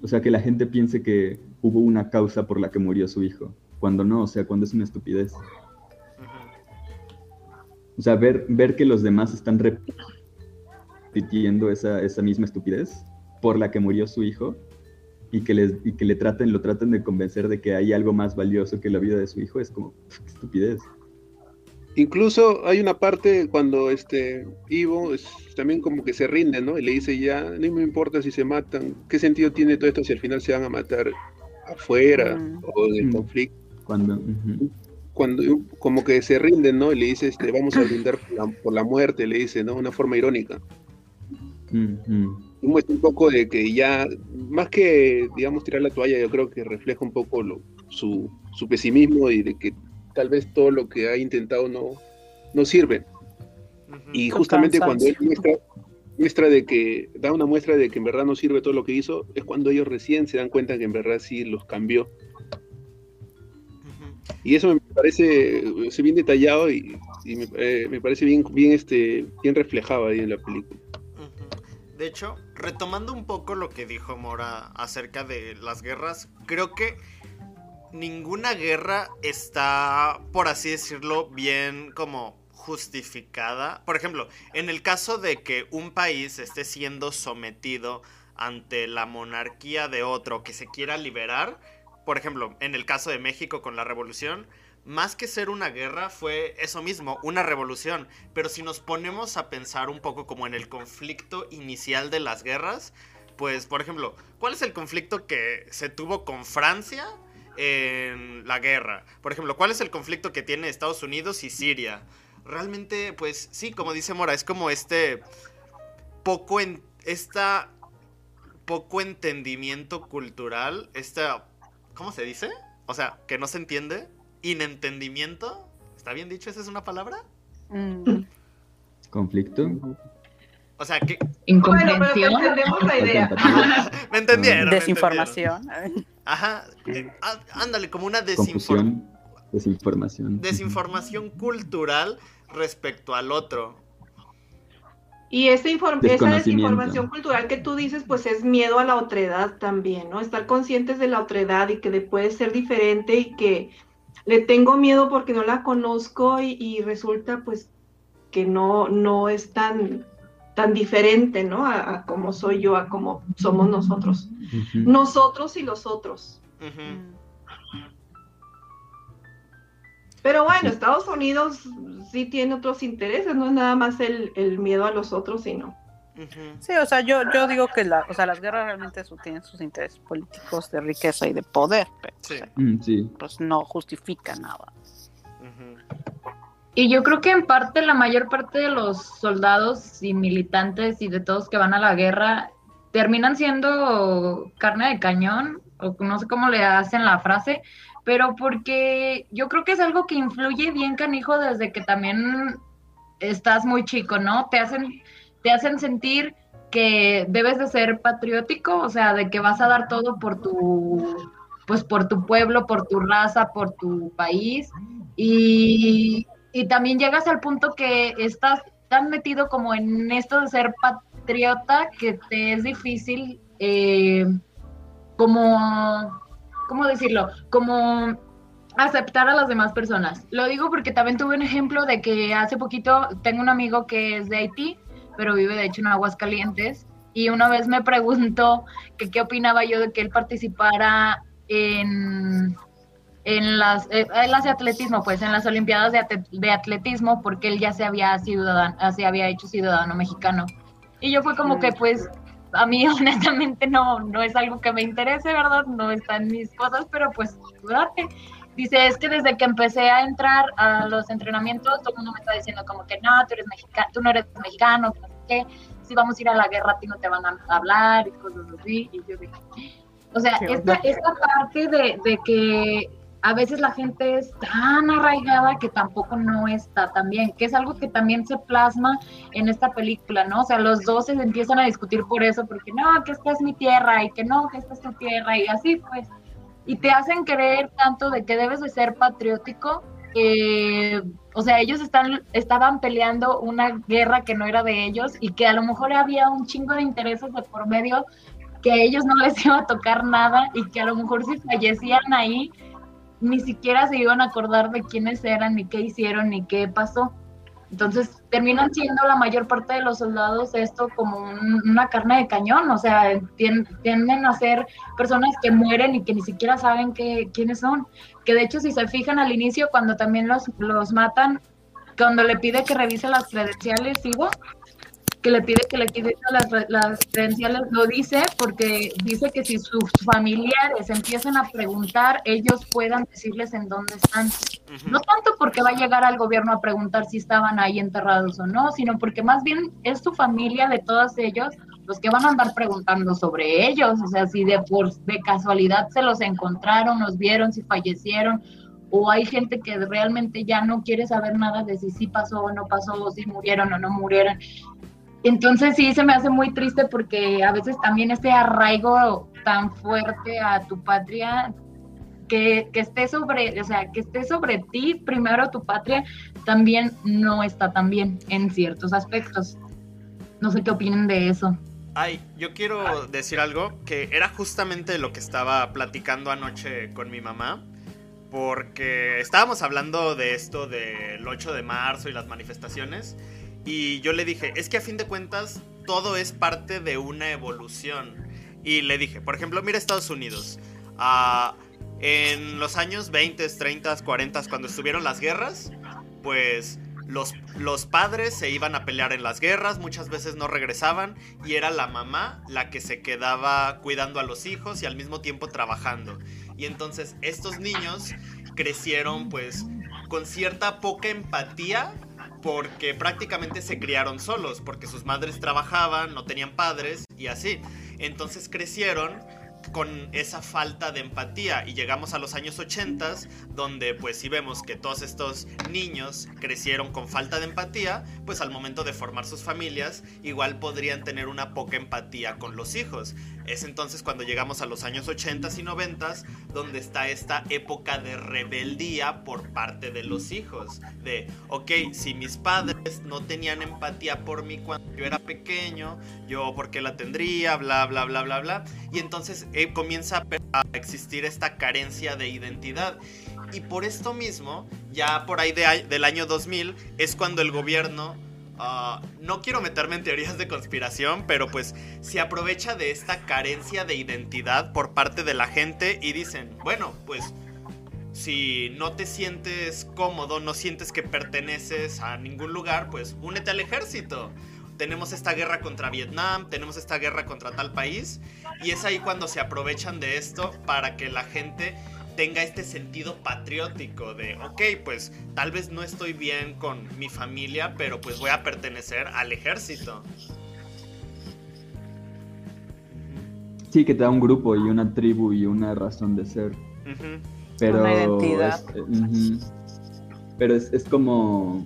O sea, que la gente piense que hubo una causa por la que murió su hijo, cuando no, o sea, cuando es una estupidez. O sea, ver, ver que los demás están repitiendo esa, esa misma estupidez por la que murió su hijo y que, les, y que le traten, lo traten de convencer de que hay algo más valioso que la vida de su hijo, es como, <laughs> qué estupidez. Incluso hay una parte cuando este Ivo es- también como que se rinde, ¿no? Y le dice ya, no me importa si se matan, ¿qué sentido tiene todo esto si al final se van a matar afuera Mm. o en el Mm. conflicto? Cuando. Cuando como que se rinden, ¿no? Y le dice, este, vamos a brindar por la, por la muerte, le dice, ¿no? Una forma irónica. Y muestra un poco de que ya, más que, digamos, tirar la toalla, yo creo que refleja un poco lo- su, su pesimismo y de que tal vez todo lo que ha intentado no, no sirve. Y justamente cuando él muestra, muestra de que, da una muestra de que en verdad no sirve todo lo que hizo, es cuando ellos recién se dan cuenta que en verdad sí los cambió. Y eso me parece bien detallado y, y me, eh, me parece bien, bien, este, bien reflejado ahí en la película. De hecho, retomando un poco lo que dijo Mora acerca de las guerras, creo que ninguna guerra está, por así decirlo, bien como justificada. Por ejemplo, en el caso de que un país esté siendo sometido ante la monarquía de otro que se quiera liberar, por ejemplo, en el caso de México con la revolución, más que ser una guerra fue eso mismo, una revolución. Pero si nos ponemos a pensar un poco como en el conflicto inicial de las guerras, pues por ejemplo, ¿cuál es el conflicto que se tuvo con Francia en la guerra? Por ejemplo, ¿cuál es el conflicto que tiene Estados Unidos y Siria? Realmente, pues sí, como dice Mora, es como este poco en esta poco entendimiento cultural, esta ¿cómo se dice? O sea, que no se entiende, inentendimiento. ¿Está bien dicho? ¿Esa es una palabra? Mm. ¿Conflicto? O sea, que Bueno, pero entendemos la idea. <laughs> Me entendieron. me Desinformación. entendieron. Ajá. eh, ándale, como una desinfor- Confusión, desinformación. desinformación cultural respecto al otro. Y esa, inform- esa desinformación cultural que tú dices, pues es miedo a la otredad también, ¿no? Estar conscientes de la otredad y que le puede ser diferente y que le tengo miedo porque no la conozco y, y resulta pues que no, no es tan, tan diferente, ¿no? A, a como soy yo, a como somos nosotros. Nosotros y los otros. Pero bueno, Sí. Estados Unidos sí tiene otros intereses, no es nada más el, el miedo a los otros, sino. Sí, o sea, yo, yo digo que la, o sea, las guerras realmente su- tienen sus intereses políticos de riqueza y de poder, pero Sí. o sea, Mm, sí. pues no justifica nada. Y yo creo que en parte la mayor parte de los soldados y militantes y de todos que van a la guerra terminan siendo carne de cañón, o no sé cómo le hacen la frase, pero porque yo creo que es algo que influye bien canijo desde que también estás muy chico, ¿no? Te hacen, te hacen sentir que debes de ser patriótico, o sea, de que vas a dar todo por tu, pues por tu pueblo, por tu raza, por tu país, y, y también llegas al punto que estás tan metido como en esto de ser patriota que te es difícil eh, como, ¿cómo decirlo? Como aceptar a las demás personas. Lo digo porque también tuve un ejemplo de que hace poquito tengo un amigo que es de Haití, pero vive de hecho en Aguascalientes, y una vez me preguntó que qué opinaba yo de que él participara en, en las, eh, las de atletismo, pues en las Olimpiadas de, atletismo, porque él ya se había, ciudadano, se había hecho ciudadano mexicano. Y yo fue como que pues a mí <laughs> honestamente no, no es algo que me interese, ¿verdad? No está en mis cosas, pero pues date. Dice, es que desde que empecé a entrar a los entrenamientos, todo el mundo me está diciendo como que no, tú eres mexicano, tú no eres mexicano, que no sé qué, si vamos a ir a la guerra a ti no te van a hablar y cosas así. Y yo dije, o sea, esta, esta parte de, de que a veces la gente es tan arraigada que tampoco no está tan bien, que es algo que también se plasma en esta película, ¿no? O sea, los dos se empiezan a discutir por eso, porque no, que esta es mi tierra y que no, que esta es tu tierra y así pues. Y te hacen creer tanto de que debes de ser patriótico, que, o sea, ellos están, estaban peleando una guerra que no era de ellos y que a lo mejor había un chingo de intereses de por medio que a ellos no les iba a tocar nada y que a lo mejor si fallecían ahí, ni siquiera se iban a acordar de quiénes eran, ni qué hicieron, ni qué pasó. Entonces terminan siendo la mayor parte de los soldados esto como un- una carne de cañón, o sea, tien- tienden a ser personas que mueren y que ni siquiera saben que, quiénes son. Que de hecho si se fijan al inicio, cuando también los, los matan, cuando le pide que revise las credenciales, Ivo, que le pide que le quite las, las credenciales, lo dice porque dice que si sus familiares empiezan a preguntar, ellos puedan decirles en dónde están. No tanto porque va a llegar al gobierno a preguntar si estaban ahí enterrados o no, sino porque más bien es su familia de todos ellos los que van a andar preguntando sobre ellos, o sea, si de por de casualidad se los encontraron, los vieron, si fallecieron, o hay gente que realmente ya no quiere saber nada de si sí pasó o no pasó, o si murieron o no murieron. Entonces sí se me hace muy triste porque a veces también este arraigo tan fuerte a tu patria que, que esté sobre, o sea, que esté sobre ti primero tu patria también no está tan bien en ciertos aspectos. No sé qué opinen de eso. Ay, yo quiero decir algo que era justamente lo que estaba platicando anoche con mi mamá. Porque estábamos hablando de esto del 8 de marzo y las manifestaciones. Y yo le dije, es que a fin de cuentas todo es parte de una evolución. Y le dije, por ejemplo, mira Estados Unidos. Ah, en los años 20, 30, 40, cuando estuvieron las guerras, pues los, los padres se iban a pelear en las guerras, muchas veces no regresaban y era la mamá la que se quedaba cuidando a los hijos y al mismo tiempo trabajando. Y entonces estos niños crecieron pues con cierta poca empatía porque prácticamente se criaron solos, porque sus madres trabajaban, no tenían padres y así. Entonces crecieron con esa falta de empatía. Y llegamos a los años 80 donde pues si vemos que todos estos niños crecieron con falta de empatía pues al momento de formar sus familias igual podrían tener una poca empatía con los hijos. Es entonces cuando llegamos a los años 80 y 90 donde está esta época de rebeldía por parte de los hijos de ok si mis padres no tenían empatía por mí cuando yo era pequeño yo por qué la tendría bla bla bla bla bla. Y entonces comienza a, existir esta carencia de identidad. Y por esto mismo, ya por ahí de, del año 2000, es cuando el gobierno ah, no quiero meterme en teorías de conspiración, pero pues se aprovecha de esta carencia de identidad por parte de la gente y dicen, bueno, pues si no te sientes cómodo, no sientes que perteneces a ningún lugar, pues únete al ejército. Tenemos esta guerra contra Vietnam, tenemos esta guerra contra tal país, y es ahí cuando se aprovechan de esto para que la gente tenga este sentido patriótico de, ok, pues tal vez no estoy bien con mi familia, pero pues voy a pertenecer al ejército. Sí, que te da un grupo y una tribu y una razón de ser. Ujú. Pero Una identidad. es, eh, pero es, es como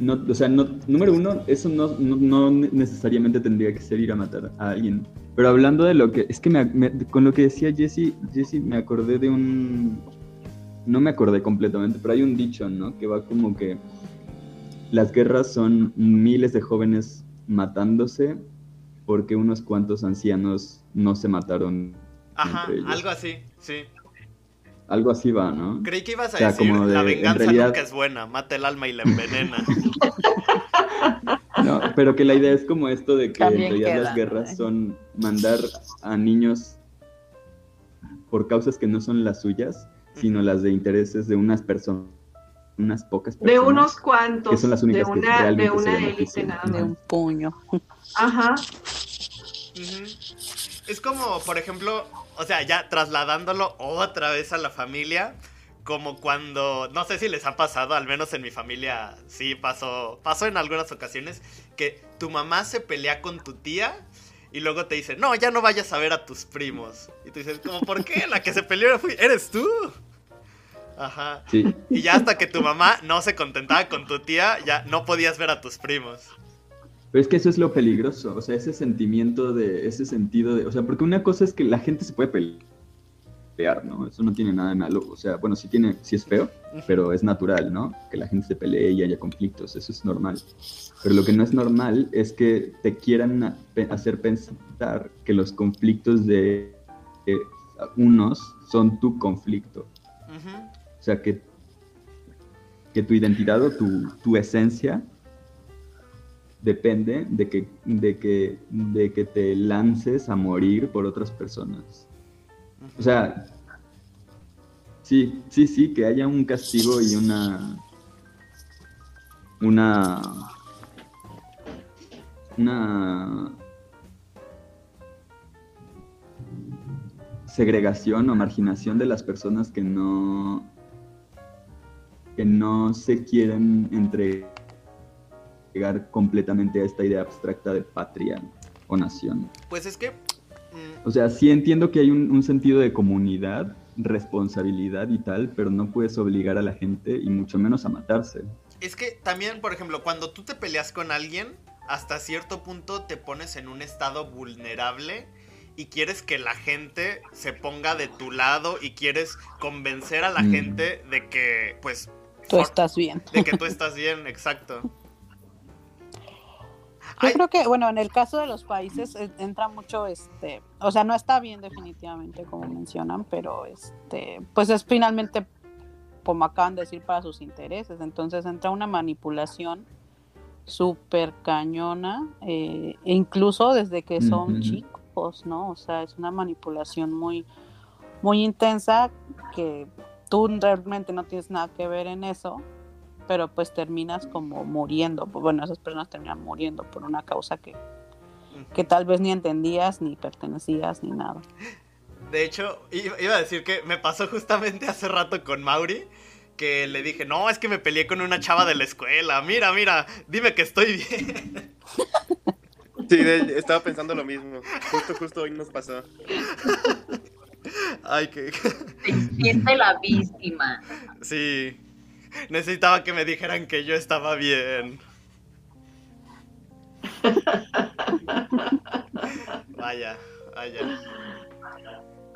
no, o sea, no, número uno, eso no, no, no necesariamente tendría que ser ir a matar a alguien. Pero hablando de lo que, es que me- me- con lo que decía Jesse, Jesse me acordé de un, no me acordé completamente, pero hay un dicho, ¿no? Que va como que las guerras son miles de jóvenes matándose porque unos cuantos ancianos no se mataron. Ajá, algo así, sí. Algo así va, ¿no? Creí que ibas a O sea, decir, como de- la en venganza realidad- nunca es buena, mata el alma y la envenena. <laughs> No, pero que la idea es como esto de que También en realidad queda, las guerras son mandar a niños por causas que no son las suyas, sino las de intereses de unas personas, unas pocas De personas. unos cuantos, que son las únicas de que una, de realmente se una élite benefician. nada de un puño. Ajá. Es como, por ejemplo, o sea, ya trasladándolo otra vez a la familia, como cuando, no sé si les ha pasado, al menos en mi familia sí pasó, pasó en algunas ocasiones, que tu mamá se pelea con tu tía y luego te dice, no, ya no vayas a ver a tus primos. Y tú dices, como, ¿por qué? La que se peleó fui- eres tú. Ajá. Sí, Y ya hasta que tu mamá no se contentaba con tu tía, ya no podías ver a tus primos. Pero es que eso es lo peligroso, o sea, ese sentimiento de, ese sentido de, o sea, porque una cosa es que la gente se puede pelear, ¿no? Eso no tiene nada de malo, o sea, bueno, sí tiene, sí es feo, pero es natural, ¿no? Que la gente se pelee y haya conflictos, eso es normal. Pero lo que no es normal es que te quieran hacer pensar que los conflictos de unos son tu conflicto. O sea, que, que tu identidad o tu, tu esencia depende de que, de, que, de que te lances a morir por otras personas. O sea, sí, sí, sí, que haya un castigo y una. Una. Una. segregación o marginación de las personas que no. que no se quieren entregar completamente a esta idea abstracta de patria o nación. Pues es que... mm, O sea, sí entiendo que hay un, un sentido de comunidad, responsabilidad y tal, pero no puedes obligar a la gente y mucho menos a matarse. Es que también, por ejemplo, cuando tú te peleas con alguien, hasta cierto punto te pones en un estado vulnerable y quieres que la gente se ponga de tu lado y quieres convencer a la Mm. gente de que, pues, Tú estás bien. de que tú <laughs> estás bien, exacto. Yo Ay, creo que, bueno, en el caso de los países entra mucho, este, o sea, no está bien definitivamente como mencionan, pero este, pues es finalmente, como acaban de decir, para sus intereses. Entonces entra una manipulación súper cañona, eh, e incluso desde que son chicos, ¿no? O sea, es una manipulación muy, muy intensa que tú realmente no tienes nada que ver en eso, pero pues terminas como muriendo. Bueno, esas personas terminan muriendo por una causa que, que tal vez ni entendías, ni pertenecías, ni nada. De hecho, iba a decir que me pasó justamente hace rato con Mauri, que le dije, no, es que me peleé con una chava de la escuela, mira, mira, dime que estoy bien. Sí, de- estaba pensando lo mismo. Justo, justo hoy nos pasó. Ay, que... Te hiciste la víctima. Sí. <laughs> Necesitaba que me dijeran que yo estaba bien. <laughs> Vaya, vaya.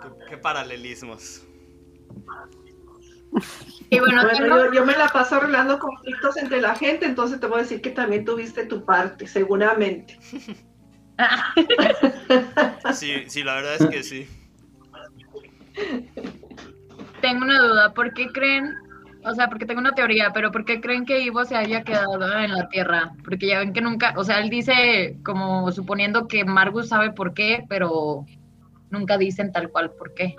Qué, qué paralelismos. Y bueno, Bueno, tengo- yo, yo me la paso arreglando conflictos entre la gente, entonces te voy a decir que también tuviste tu parte, seguramente. <laughs> Sí, sí, la verdad es que sí. tengo una duda. ¿Por qué creen O sea, porque tengo una teoría, pero ¿por qué creen que Ivo se haya quedado en la Tierra? Porque ya ven que nunca, o sea, él dice como suponiendo que Margus sabe por qué, pero nunca dicen tal cual por qué.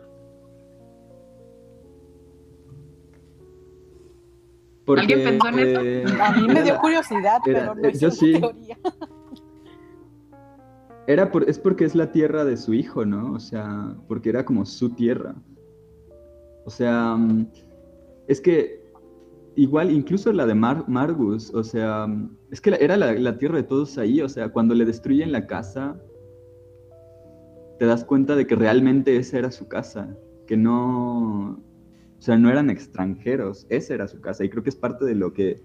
Porque, ¿Alguien pensó en eso? eh, A mí me dio curiosidad, era- pero no eh, hice yo una sí. teoría. <laughs> Era por, es porque es la tierra de su hijo, ¿no? O sea, porque era como su tierra. O sea, mm, es que igual, incluso la de Mar- Margus, o sea, es que era la, la tierra de todos ahí, o sea, cuando le destruyen la casa, te das cuenta de que realmente esa era su casa, que no, o sea, no eran extranjeros, esa era su casa, y creo que es parte de lo que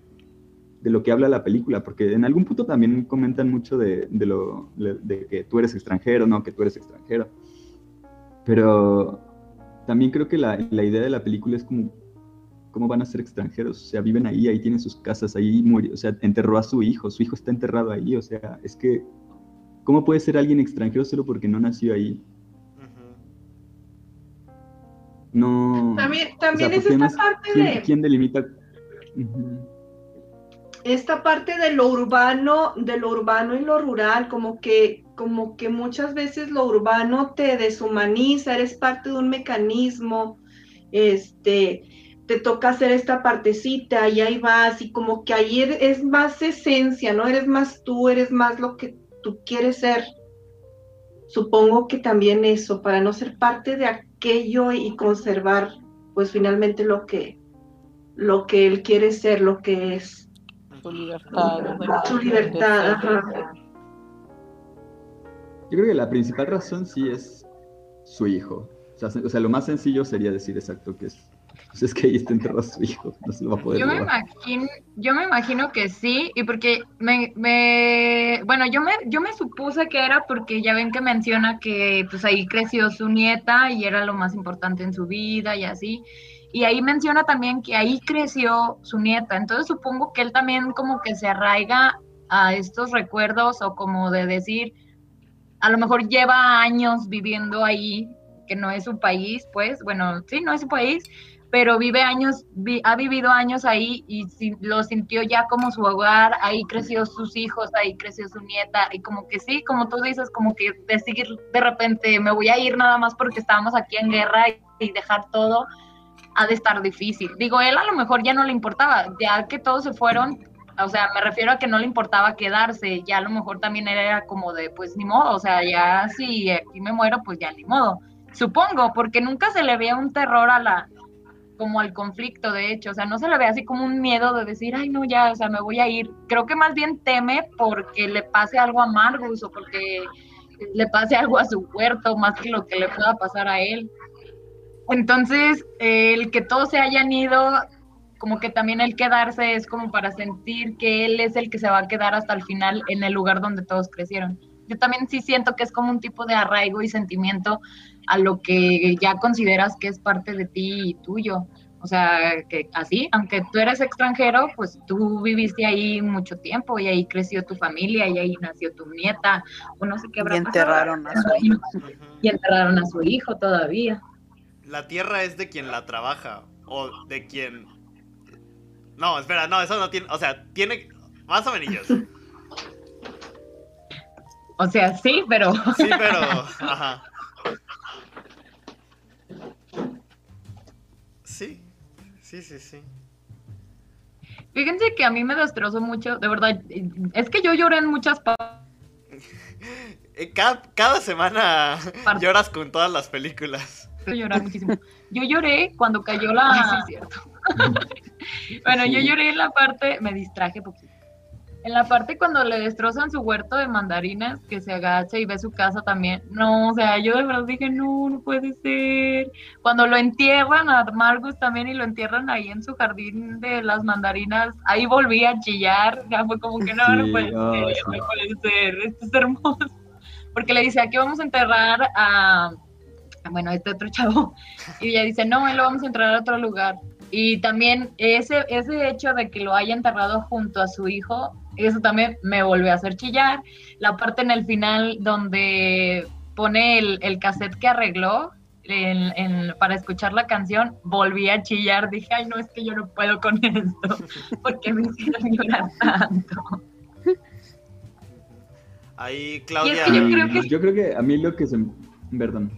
de lo que habla la película, porque en algún punto también comentan mucho de, de lo, de que tú eres extranjero, no, que tú eres extranjero. Pero también creo que la, la idea de la película es como, ¿cómo van a ser extranjeros? O sea, viven ahí, ahí tienen sus casas, ahí murió, o sea, enterró a su hijo, su hijo está enterrado ahí, o sea, es que, ¿cómo puede ser alguien extranjero solo porque no nació ahí? No... También, o sea, también ¿por es esta parte ¿quién, de quién delimita? Esta parte de lo urbano, de lo urbano y lo rural, como que, como que muchas veces lo urbano te deshumaniza, eres parte de un mecanismo, este, te toca hacer esta partecita y ahí vas, y como que ahí er- es más esencia, ¿no? Eres más tú, eres más lo que tú quieres ser. Supongo que también eso, para no ser parte de aquello y conservar, pues finalmente lo que, lo que él quiere ser, lo que es. Su libertad. Su libertad, ajá. Yo creo que la principal razón sí es su hijo. O sea, se- o sea, lo más sencillo sería decir exacto que es. Pues es que ahí está enterrado su hijo, no se lo va a poder Yo me imagino, yo me imagino que sí, y porque me, me, bueno, yo me, yo me supuse que era porque ya ven que menciona que pues ahí creció su nieta y era lo más importante en su vida y así. Y ahí menciona también que ahí creció su nieta. Entonces supongo que él también como que se arraiga a estos recuerdos o como de decir, a lo mejor lleva años viviendo ahí, que no es su país, pues, bueno, sí, no es su país, pero vive años, vi- ha vivido años ahí y lo sintió ya como su hogar, ahí creció sus hijos, ahí creció su nieta, y como que sí, como tú dices, como que decir de repente, me voy a ir nada más porque estábamos aquí en guerra y, y dejar todo, ha de estar difícil. Digo, él a lo mejor ya no le importaba, ya que todos se fueron, o sea, me refiero a que no le importaba quedarse, ya a lo mejor también era como de, pues ni modo, o sea, ya si aquí me muero, pues ya ni modo. Supongo, porque nunca se le veía un terror a la, como al conflicto, de hecho, o sea, no se le ve así como un miedo de decir, ay, no, ya, o sea, me voy a ir. Creo que más bien teme porque le pase algo a Margus o porque le pase algo a su huerto, más que lo que le pueda pasar a él. Entonces, eh, el que todos se hayan ido, como que también el quedarse es como para sentir que él es el que se va a quedar hasta el final en el lugar donde todos crecieron. Yo también sí siento que es como un tipo de arraigo y sentimiento a lo que ya consideras que es parte de ti y tuyo. O sea, que así, aunque tú eres extranjero, pues tú viviste ahí mucho tiempo y ahí creció tu familia y ahí nació tu nieta, o no sé qué habrá Y enterraron a su hijo. Y enterraron a su hijo todavía. La tierra es de quien la trabaja o de quien... No, espera, no, eso no tiene... O sea, tiene... Más o menos. O sea, sí, pero Sí, pero... Ajá. Sí, sí, sí, sí. fíjense que a mí me destrozó mucho, de verdad, es que yo lloré en muchas partes. Eh, Cada, cada semana Parte. lloras con todas las películas. muchísimo. Yo lloré cuando cayó la. <laughs> Sí, cierto. <laughs> bueno, yo lloré en la parte, me distraje poquito. En la parte cuando le destrozan su huerto de mandarinas, que se agacha y ve su casa también. No, o sea, yo de verdad dije, no, no puede ser. Cuando lo entierran a Margus también y lo entierran ahí en su jardín de las mandarinas, ahí volví a chillar. Ya fue como que no, no puede ser, sí. no puede ser, esto es hermoso. Porque le dice, aquí vamos a enterrar a, bueno, este otro chavo. Y ella dice, no, él lo vamos a enterrar a otro lugar. Y también ese, ese hecho de que lo haya enterrado junto a su hijo, eso también me volvió a hacer chillar. La parte en el final donde pone el, el cassette que arregló, en- en- para escuchar la canción, volví a chillar. Dije, ay, no, es que yo no puedo con <laughs> esto. porque me hicieron llorar tanto? Ahí Claudia, que yo creo que- yo creo que a mí lo que se... Perdón.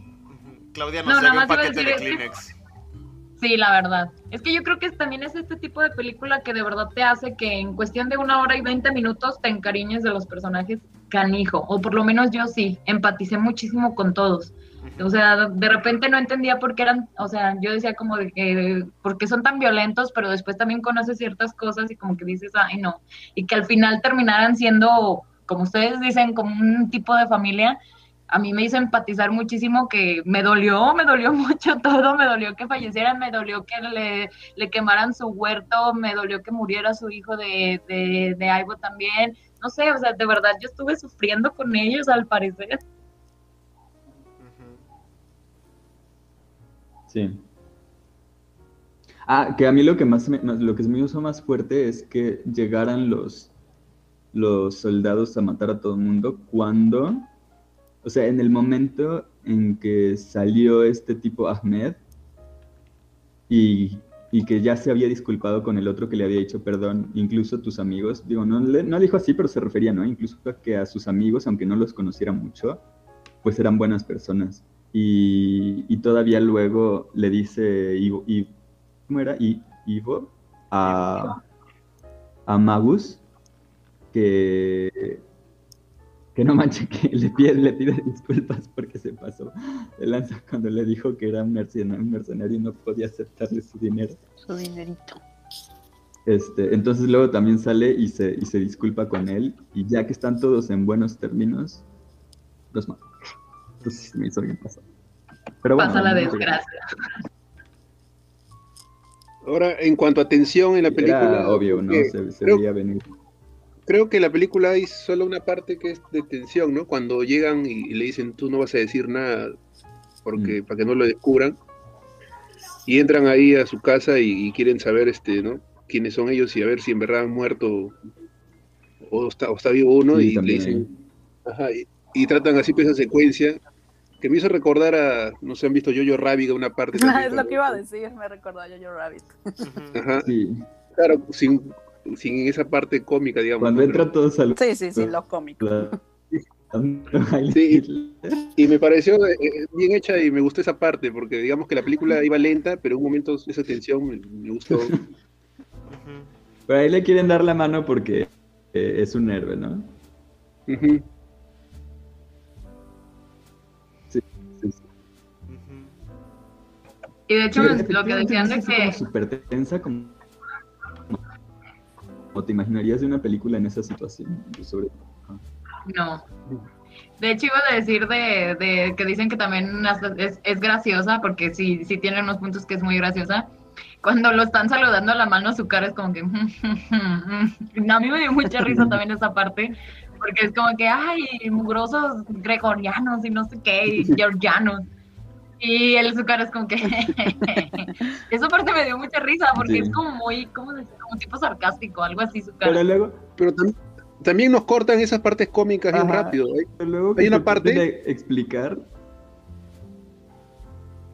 Claudia No, nos nada debe un más iba a paquete de es Kleenex. Sí, la verdad. Es que yo creo que también es este tipo de película que de verdad te hace que en cuestión de una hora y veinte minutos te encariñes de los personajes canijo. O por lo menos yo sí, empaticé muchísimo con todos. O sea, de repente no entendía por qué eran, o sea, yo decía como de que, por qué son tan violentos, pero después también conoces ciertas cosas y como que dices, ay no, y que al final terminaran siendo, como ustedes dicen, como un tipo de familia, a mí me hizo empatizar muchísimo que me dolió, me dolió <laughs> mucho todo, me dolió que fallecieran, me dolió que le, quemaran su huerto, me dolió que muriera su hijo de, de, Aibo también, no sé, o sea, de verdad yo estuve sufriendo con ellos al parecer. Sí. Ah, que a mí lo que más me, lo que me hizo más fuerte es que llegaran los, los soldados a matar a todo el mundo cuando, o sea, en el momento en que salió este tipo Ahmed y, y que ya se había disculpado con el otro que le había dicho perdón, incluso tus amigos, digo, no, le- no dijo así, pero se refería, ¿no? Incluso a que a sus amigos, aunque no los conociera mucho, pues eran buenas personas. Y, y todavía luego le dice Ivo, ¿cómo era? I- Ivo a, a Magus que, que no manche, que le pide, le pide disculpas porque se pasó de lanza cuando le dijo que era un mercenario, un mercenario y no podía aceptarle su dinero. Su dinerito. Este, entonces luego también sale y se, y se disculpa con él y ya que están todos en buenos términos, los mata. Entonces me hizo bien pasado. Pero bueno, Pasa la no- desgracia. Ahora, en cuanto a tensión en la película, Era obvio, ¿no? Se, veía venir. Creo que la película hay solo una parte que es de tensión, ¿no? Cuando llegan y, y le dicen, tú no vas a decir nada porque Mm. para que no lo descubran. Y entran ahí a su casa y, y quieren saber, este, ¿no? Quiénes son ellos y a ver si en verdad han muerto o está, o está vivo uno Sí, y le dicen, ajá, y, y tratan así pues, esa secuencia que me hizo recordar a, no sé, han visto Jojo Rabbit una parte. <laughs> también es lo que iba a decir, me recordó a Jojo Rabbit. Ajá, Sí, claro, sin, sin esa parte cómica, digamos. cuando ¿no? entra todo salud. Sí, sí, sí, lo cómico. Sí. <laughs> Y me pareció eh, eh, bien hecha y me gustó esa parte, porque digamos que la película iba lenta, pero en un momento esa tensión me, me gustó. <laughs> Pero ahí le quieren dar la mano porque eh, es un héroe, ¿no? Ujú. Sí, sí, sí. Ujú. Y de hecho, Sí, lo que decían de es que... súper tensa como, como te imaginarías de una película en esa situación. pues, Sobre... No. De hecho, iba a decir de, de que dicen que también es, es graciosa, porque sí, sí tiene unos puntos que es muy graciosa. Cuando lo están saludando a la mano, su cara es como que... <laughs> No, a mí me dio mucha risa también esa parte, porque es como que, ay, mugrosos gregorianos y no sé qué, y <laughs> georgianos. Y él, su cara es como que... <laughs> Esa parte me dio mucha risa, porque Sí. es como muy, ¿cómo decir? Como tipo sarcástico, algo así su cara. Pero luego, Pero tam- también nos cortan esas partes cómicas bien rápido. ¿eh? luego Hay una parte- puede explicar.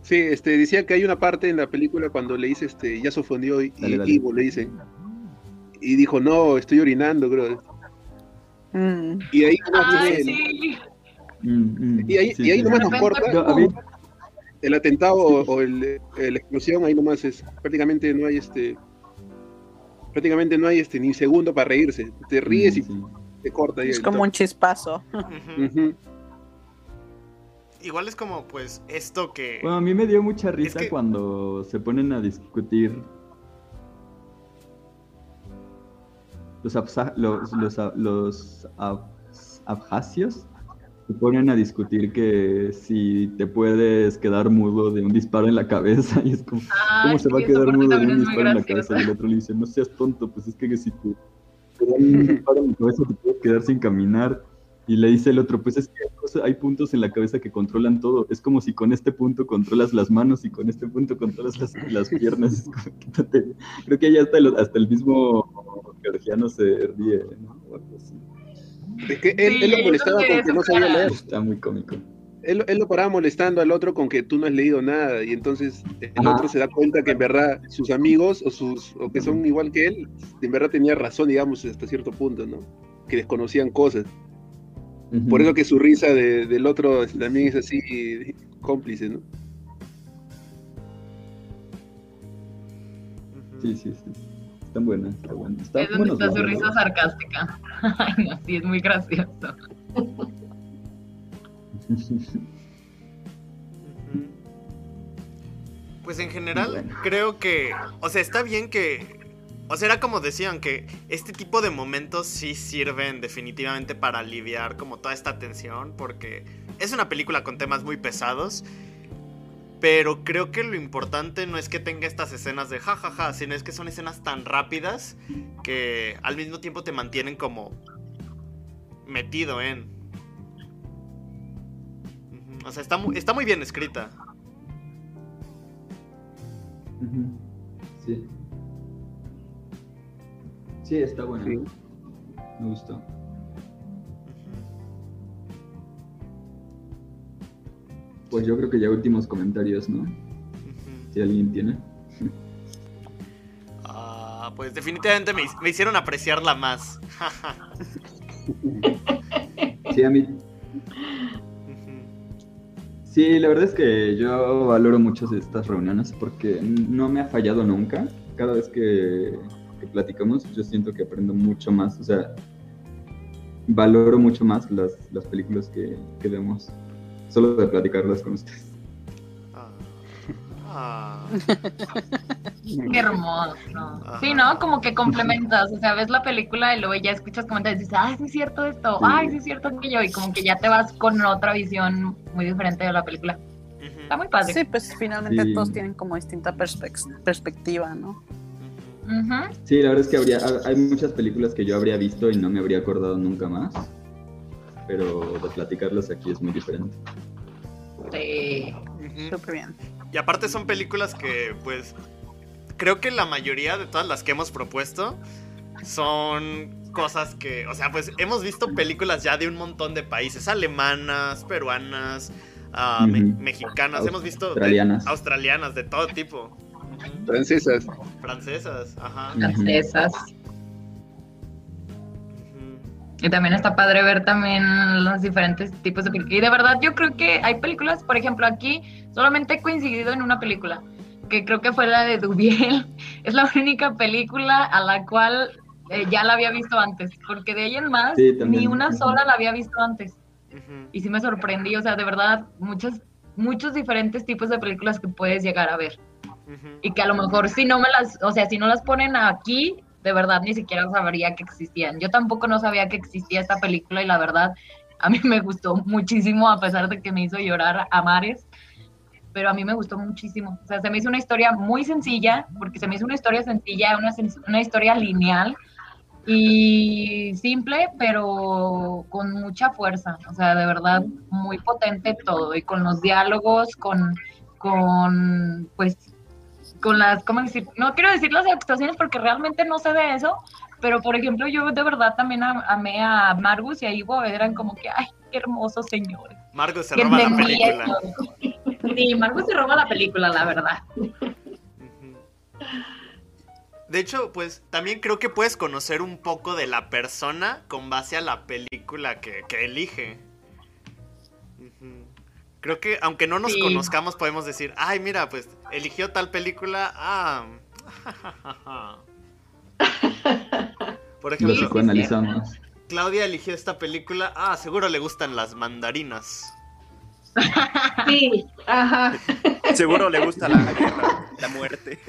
Sí, este, decía que hay una parte en la película cuando le dice, este, ya se ofendió y, Dale, y dale. Ivo le dice, y dijo, no, estoy orinando, creo. Mm. Y ahí nomás Ay, el-. Mm, mm, y ahí, sí, y ahí sí. nomás nos corta Yo, a mí- el atentado o, o el, la explosión, ahí nomás es, prácticamente no hay este, prácticamente no hay este ni segundo para reírse. Te ríes y Mm, sí. te corta. Es como un chispazo. Igual es como, pues, esto que... Bueno, a mí me dio mucha risa que- cuando se ponen a discutir los, los, los, los ab- abjasios se ponen a discutir que si te puedes quedar mudo de un disparo en la cabeza y es como, ¿cómo se va a quedar mudo de un disparo en la cabeza? Y el otro le dice, no seas tonto, pues es que si te, te dan un disparo en la cabeza te puedes quedar sin caminar. Y le dice el otro, pues es que hay puntos en la cabeza que controlan todo. Es como si con este punto controlas las manos y con este punto controlas las, las piernas. Creo que ya hasta el, hasta el mismo georgiano se ríe, ¿no? O algo así. Es que él, Sí, él lo molestaba con que no sabía para- leer. Está muy cómico. él, él lo paraba molestando al otro con que tú no has leído nada y entonces el Ajá. otro se da cuenta que en verdad sus amigos o sus o que son igual que él, en verdad tenía razón, digamos, hasta cierto punto, ¿no? Que desconocían cosas. Por eso que su risa de- del otro también es así cómplice, ¿no? Sí, sí, sí. Está buena, está buena. Está Es donde está su risa sarcástica. <laughs> Ay, no, sí, es muy gracioso. Pues en general, Bueno. creo que. O sea, está bien que. O sea, era como decían, que este tipo de momentos sí sirven definitivamente para aliviar como toda esta tensión, porque es una película con temas muy pesados. Pero creo que lo importante no es que tenga estas escenas de jajaja, sino es que son escenas tan rápidas que al mismo tiempo te mantienen como metido en. O sea, está muy, está muy bien escrita. Sí. Sí, está buena. Sí. Me gustó. Pues yo creo que ya últimos comentarios, ¿no? Si alguien tiene. Ah, pues definitivamente me, me hicieron apreciarla más. <laughs> Sí, a mí. Sí, la verdad es que yo valoro mucho estas reuniones porque no me ha fallado nunca. Cada vez que, que platicamos, yo siento que aprendo mucho más. O sea, valoro mucho más las, las películas que, que vemos. Solo de platicarlas con ustedes. Ah. Ah. Qué hermoso. Ajá. Sí, ¿no? Como que complementas. O sea, ves la película y luego ya escuchas comentarios y dices, ay, sí es cierto esto, Sí. ay, sí es cierto aquello. Y como que ya te vas con otra visión muy diferente de la película. Está muy padre. Sí, pues finalmente Sí. todos tienen como distinta perspectiva, ¿no? Sí, la verdad es que habría, hay muchas películas que yo habría visto y no me habría acordado nunca más. Pero de platicarlas aquí es muy diferente. Sí. Súper bien. Y aparte son películas que, pues, creo que la mayoría de todas las que hemos propuesto son cosas que, o sea, pues hemos visto películas ya de un montón de países, alemanas, peruanas, me- Ujú. mexicanas, hemos visto de- Australianas. australianas, de todo tipo, Francesas. francesas, ajá. Francesas. Y también está padre ver también los diferentes tipos de películas. Y de verdad yo creo que hay películas, por ejemplo, aquí solamente he coincidido en una película, que creo que fue la de Dubiel. <laughs> Es la única película a la cual eh, ya la había visto antes, porque de ahí en más Sí, ni una sola la había visto antes. Y sí me sorprendí, o sea, de verdad, muchos, muchos diferentes tipos de películas que puedes llegar a ver. Y que a lo mejor si no me las, o sea, si no las ponen aquí, de verdad ni siquiera sabría que existían. Yo tampoco no sabía que existía esta película y la verdad a mí me gustó muchísimo a pesar de que me hizo llorar a mares. Pero a mí me gustó muchísimo. O sea, se me hizo una historia muy sencilla, porque se me hizo una historia sencilla, una, sen- una historia lineal y simple, pero con mucha fuerza. O sea, de verdad, muy potente todo. Y con los diálogos, con, con pues, con las, ¿cómo decir? No quiero decir las actuaciones porque realmente no sé de eso, pero por ejemplo, yo de verdad también am- amé a Margus y a Ivo, eran como que, ay, qué hermosos señores. Margot se roba la película. Sí, Margus se roba la película, la verdad. De hecho, pues también creo que puedes conocer un poco de la persona con base a la película que, que elige. Creo que aunque no nos Sí. conozcamos podemos decir, ay, mira, pues eligió tal película. Ah. <laughs> Por Lo ejemplo, sí, psicoanalizamos. Claudia eligió esta película. Ah, seguro le gustan las mandarinas. Sí, ajá. Seguro le gusta la guerra, la muerte.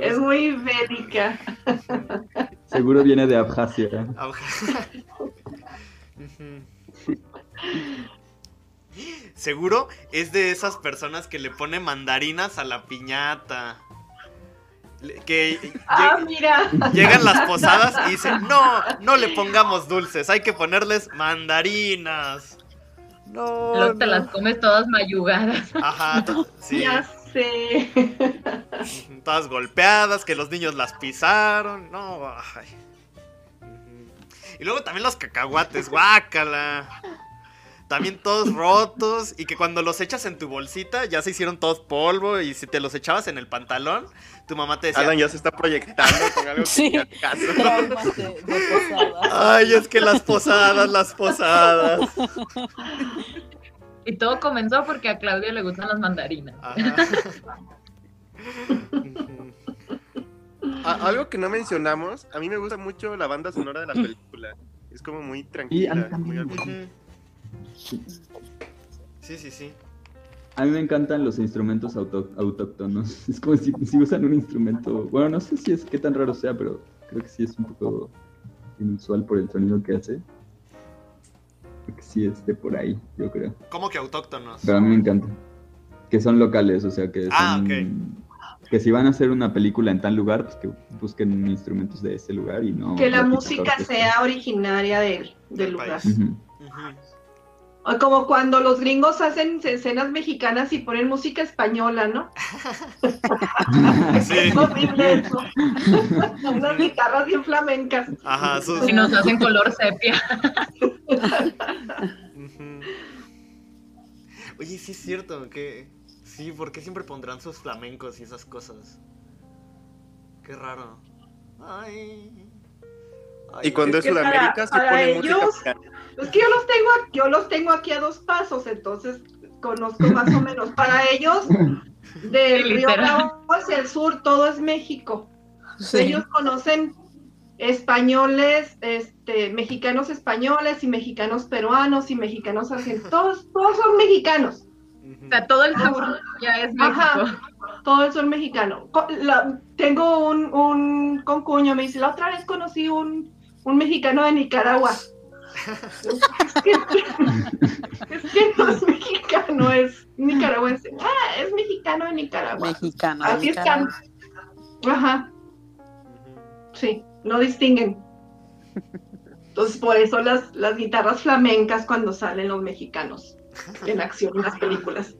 Es muy bélica. Seguro viene de Abjasia. <laughs> Ujú. Seguro es de esas personas que le pone mandarinas a la piñata. Que Ah, mira. llegan las posadas y dicen, no, no le pongamos dulces, hay que ponerles mandarinas. No. Luego te no". las comes todas mayugadas. Ajá, <laughs> sí. Ya sé. <laughs> Todas golpeadas, que los niños las pisaron. No, ay. Y luego también los cacahuates, guácala. También todos rotos y que cuando los echas en tu bolsita ya se hicieron todos polvo y si te los echabas en el pantalón, tu mamá te decía, Alan ya se está proyectando con algo que Sí. Traumas <laughs> de, ay, es que las posadas, las posadas. Y todo comenzó porque a Claudia le gustan las mandarinas. A- algo que no mencionamos, a mí me gusta mucho la banda sonora de la película. Es como muy tranquila. Y a mí también. Sí, sí, sí. A mí me encantan los instrumentos auto- autóctonos. <laughs> Es como si, si usan un instrumento. Bueno, no sé si es qué tan raro sea, pero creo que sí es un poco inusual por el sonido que hace. Creo que sí es de por ahí, yo creo. ¿Cómo que autóctonos? Pero a mí me encanta. Que son locales, o sea, que son... Ah, Que si van a hacer una película en tal lugar, pues que busquen instrumentos de ese lugar y no... Que la música sea originaria del, del Del lugar. Ujú. O como cuando los gringos hacen escenas mexicanas y ponen música española, ¿no? Sí. Es <laughs> horrible eso. <laughs> Unas guitarras bien flamencas. Ajá, sus... Y nos hacen color sepia. Oye, sí es cierto que... Sí, ¿por qué siempre pondrán sus flamencos y esas cosas? Qué raro. Ay. Ay, Y cuando Es es, que para- Sudamérica se para pone música ellos- mexicana. Es que yo los tengo, aquí- yo los tengo aquí a dos pasos, entonces conozco más o menos. Para ellos, del Sí, río. Bravo hacia el sur, todo es México. Sí. Ellos conocen españoles, este, mexicanos españoles y mexicanos peruanos y mexicanos argentinos. Todos, todos son mexicanos. O sea, todo el sur ya es México. Ajá. Todos son mexicanos. Co- la- tengo un, un concuño, me dice, la otra vez conocí un, un mexicano de Nicaragua. Es, que, es que no es mexicano, es nicaragüense. Ah, es mexicano de Nicaragua. Mexicano. Así están. Ajá, sí, no distinguen. Entonces, por eso las, las guitarras flamencas cuando salen los mexicanos en acción en las películas.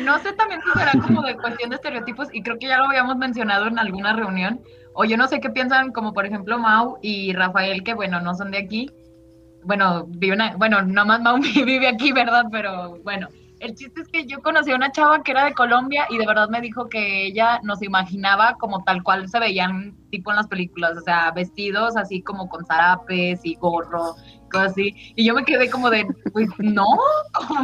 No sé también si será como de cuestión de estereotipos, y creo que ya lo habíamos mencionado en alguna reunión, o yo no sé qué piensan, como por ejemplo Mau y Rafael, que bueno, no son de aquí. Bueno, viven a- bueno, nomás Mau <laughs> vive aquí, ¿verdad? Pero bueno, el chiste es que yo conocí a una chava que era de Colombia y de verdad me dijo que ella nos imaginaba como tal cual se veían tipo en las películas, o sea, vestidos así como con zarapes y gorro, cosas así. Y yo me quedé como de, pues no.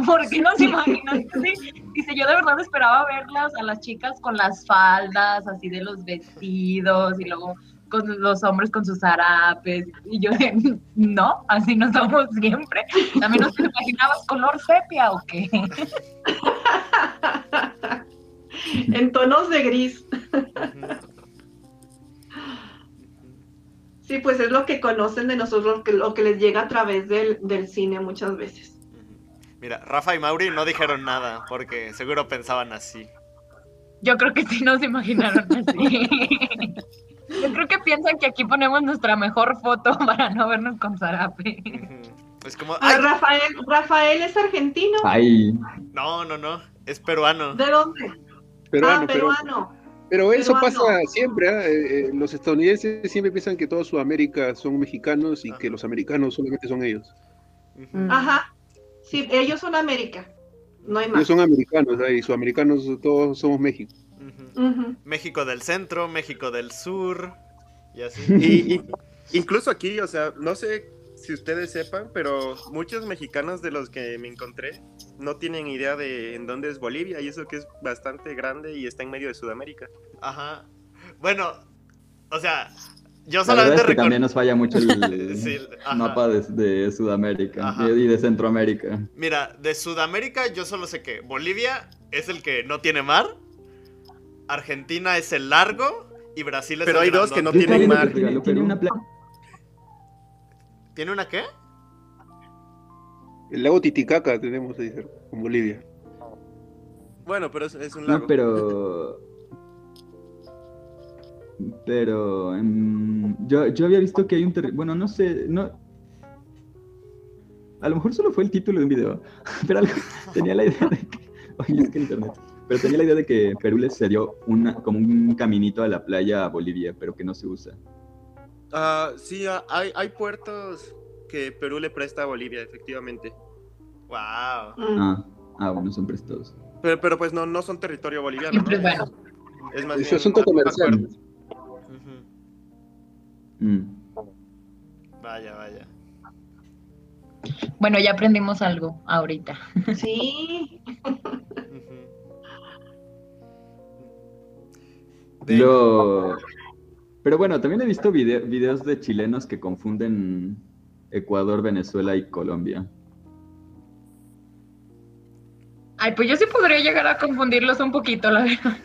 ¿por qué nos imaginas así? Dice, yo de verdad esperaba verlas a las chicas con las faldas, así de los vestidos, y luego con los hombres con sus zarapes. Y yo de, <laughs> no, así no somos siempre. ¿También nos imaginabas color sepia o qué? <laughs> en tonos de gris. Sí, pues es lo que conocen de nosotros, lo que, lo que les llega a través del, del cine muchas veces. Mira, Rafa y Mauri no dijeron nada porque seguro pensaban así. Yo creo que sí nos imaginaron así. <laughs> Yo creo que piensan que aquí ponemos nuestra mejor foto <laughs> para no vernos con zarape. Es como, ay, Rafael, Rafael es argentino. Ay, no, no, no, es peruano. ¿De dónde? Peruano, ah, pero, peruano. pero eso peruano. pasa siempre. ¿ah? Eh, eh, los estadounidenses siempre piensan que toda Sudamérica son mexicanos y Ajá. que los americanos solamente son ellos. Mm. Ajá. Sí, ellos son América. No hay más. Ellos son americanos ¿ah? y sudamericanos todos somos México. México del centro, México del sur y así. Y, y- <laughs> incluso aquí, o sea, no sé si ustedes sepan, pero muchos mexicanos de los que me encontré no tienen idea de en dónde es Bolivia y eso que es bastante grande y está en medio de Sudamérica. Ajá. Bueno, o sea, yo la verdad solamente es que también nos falla mucho el <laughs> Sí, mapa de, de Sudamérica Ajá. y de Centroamérica. Mira, de Sudamérica yo solo sé que Bolivia es el que no tiene mar, Argentina es el largo y Brasil es Pero el hay dos que no tienen mar. tiene, una playa. ¿Tiene una qué? El lago Titicaca tenemos ahí cerca, en Bolivia. Bueno, pero es, es un lago. No, pero. Pero. em, yo, yo había visto que hay un. terre- Bueno, no sé. No. A lo mejor solo fue el título de un video. <laughs> Pero algo- tenía la idea de que. Oye, es que internet. Pero tenía la idea de que Perú le cedió una, como un caminito a la playa a Bolivia, pero que no se usa. Ah, sí, ah, hay, hay puertos que Perú le presta a Bolivia, efectivamente. Wow. Mm. Ah, ah, bueno, son prestados. Pero, pero pues no, no son territorio boliviano, ¿no? bueno. Es más Es bien asunto un comercial. Mm. Vaya, vaya. Bueno, ya aprendimos algo ahorita. Sí, <laughs> Lo... Pero bueno, también he visto vide- videos de chilenos que confunden Ecuador, Venezuela y Colombia. Ay, pues yo sí podría llegar a confundirlos un poquito, la verdad.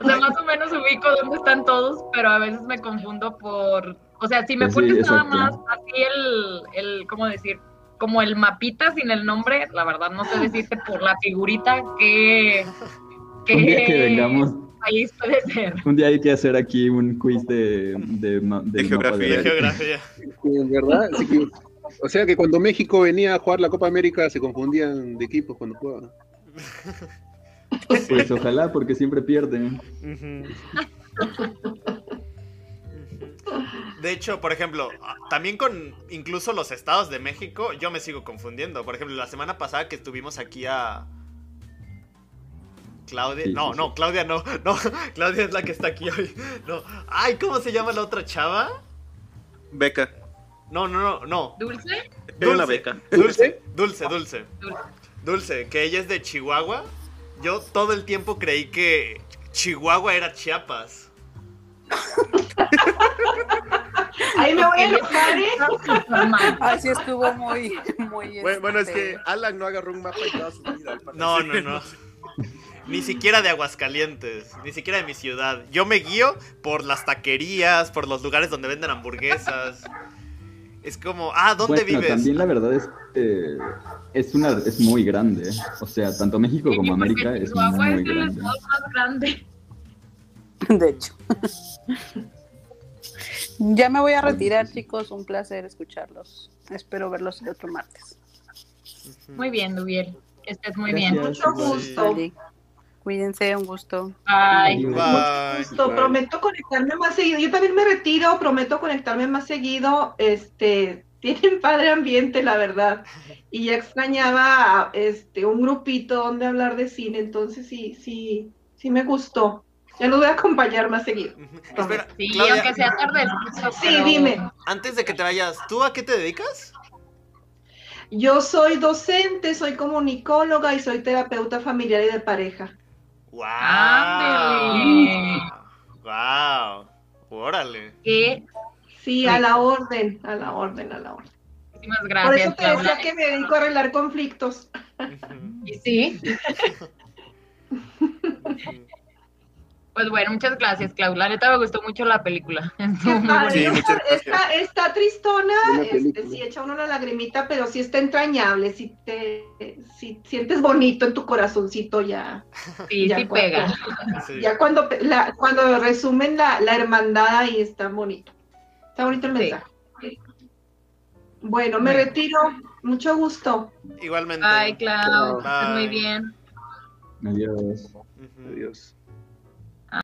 O sea, más o menos ubico dónde están todos, pero a veces me confundo por... O sea, si me Pues sí, pones nada más así el, el, ¿cómo decir? Como el mapita sin el nombre, la verdad no sé decirte por la figurita que... Un día que vengamos, país puede ser. un día hay que hacer aquí un quiz de, geografía. De verdad. Así que- o sea que cuando México venía a jugar la Copa América se confundían de equipos cuando jugaban. Pues ojalá, porque siempre pierden. De hecho, por ejemplo, también con incluso los estados de México, yo me sigo confundiendo. Por ejemplo, la semana pasada que estuvimos aquí a Claudia, Sí, no, sí, no, Claudia no, <laughs> no, Claudia es la que está aquí hoy. No, ay, ¿cómo se llama la otra chava? Beca. No, no, no, no. ¿Dulce? Era una beca. Dulce, dulce, dulce. Dulce. Dulce, que ella es de Chihuahua. Yo todo el tiempo creí que Chihuahua era Chiapas. <laughs> ahí me voy a enojar, ¿eh? <laughs> Así estuvo muy, muy. Bueno, bueno, es este, que Alan no agarró un mapa en toda su vida. al. No, no, no. Ni siquiera de Aguascalientes, ni siquiera de mi ciudad. Yo me guío por las taquerías, por los lugares donde venden hamburguesas. Es como, ah, ¿dónde bueno, vives? también la verdad es que es una es muy grande. O sea, tanto México como América es muy es el grande. más grande. De hecho. ya me voy a retirar, chicos. Un placer escucharlos. Espero verlos el otro martes. Muy bien, Dubiel. Que estés muy Gracias. bien. Mucho gusto. Cuídense, un gusto. Bye. Bye. Gusto, prometo conectarme más seguido. Yo también me retiro, prometo conectarme más seguido. Este, <laughs> tienen padre ambiente, la verdad. Y ya extrañaba este un grupito donde hablar de cine, entonces sí, sí, sí me gustó. Ya los voy a acompañar más seguido. Espera, Sí, Claudia, aunque sea tarde. Sí, dime. antes de que te vayas, ¿tú a qué te dedicas? Yo soy docente, soy comunicóloga y soy terapeuta familiar y de pareja. ¡Wow! Ándele. ¡Wow! Órale. Que Sí, a la orden, a la orden, a la orden. muchísimas Por gracias, eso te decía que me dedico a arreglar conflictos. Y sí, <laughs> pues bueno, muchas gracias, Claudia. La neta me gustó mucho la película. <laughs> Estuvo Qué muy padre. Sí, bonita. muchas está, tristona, este, sí echa uno una lagrimita, pero sí está entrañable, si te si sientes bonito en tu corazoncito ya. Sí, ya sí cuando- pega. Sí. Ya cuando la, cuando resumen la, la hermandad ahí está bonito. Está bonito el Sí. mensaje. Bueno, me Bueno. retiro. Mucho gusto. Igualmente. Bye, Clau. Bye. Muy bien. Adiós. Adiós.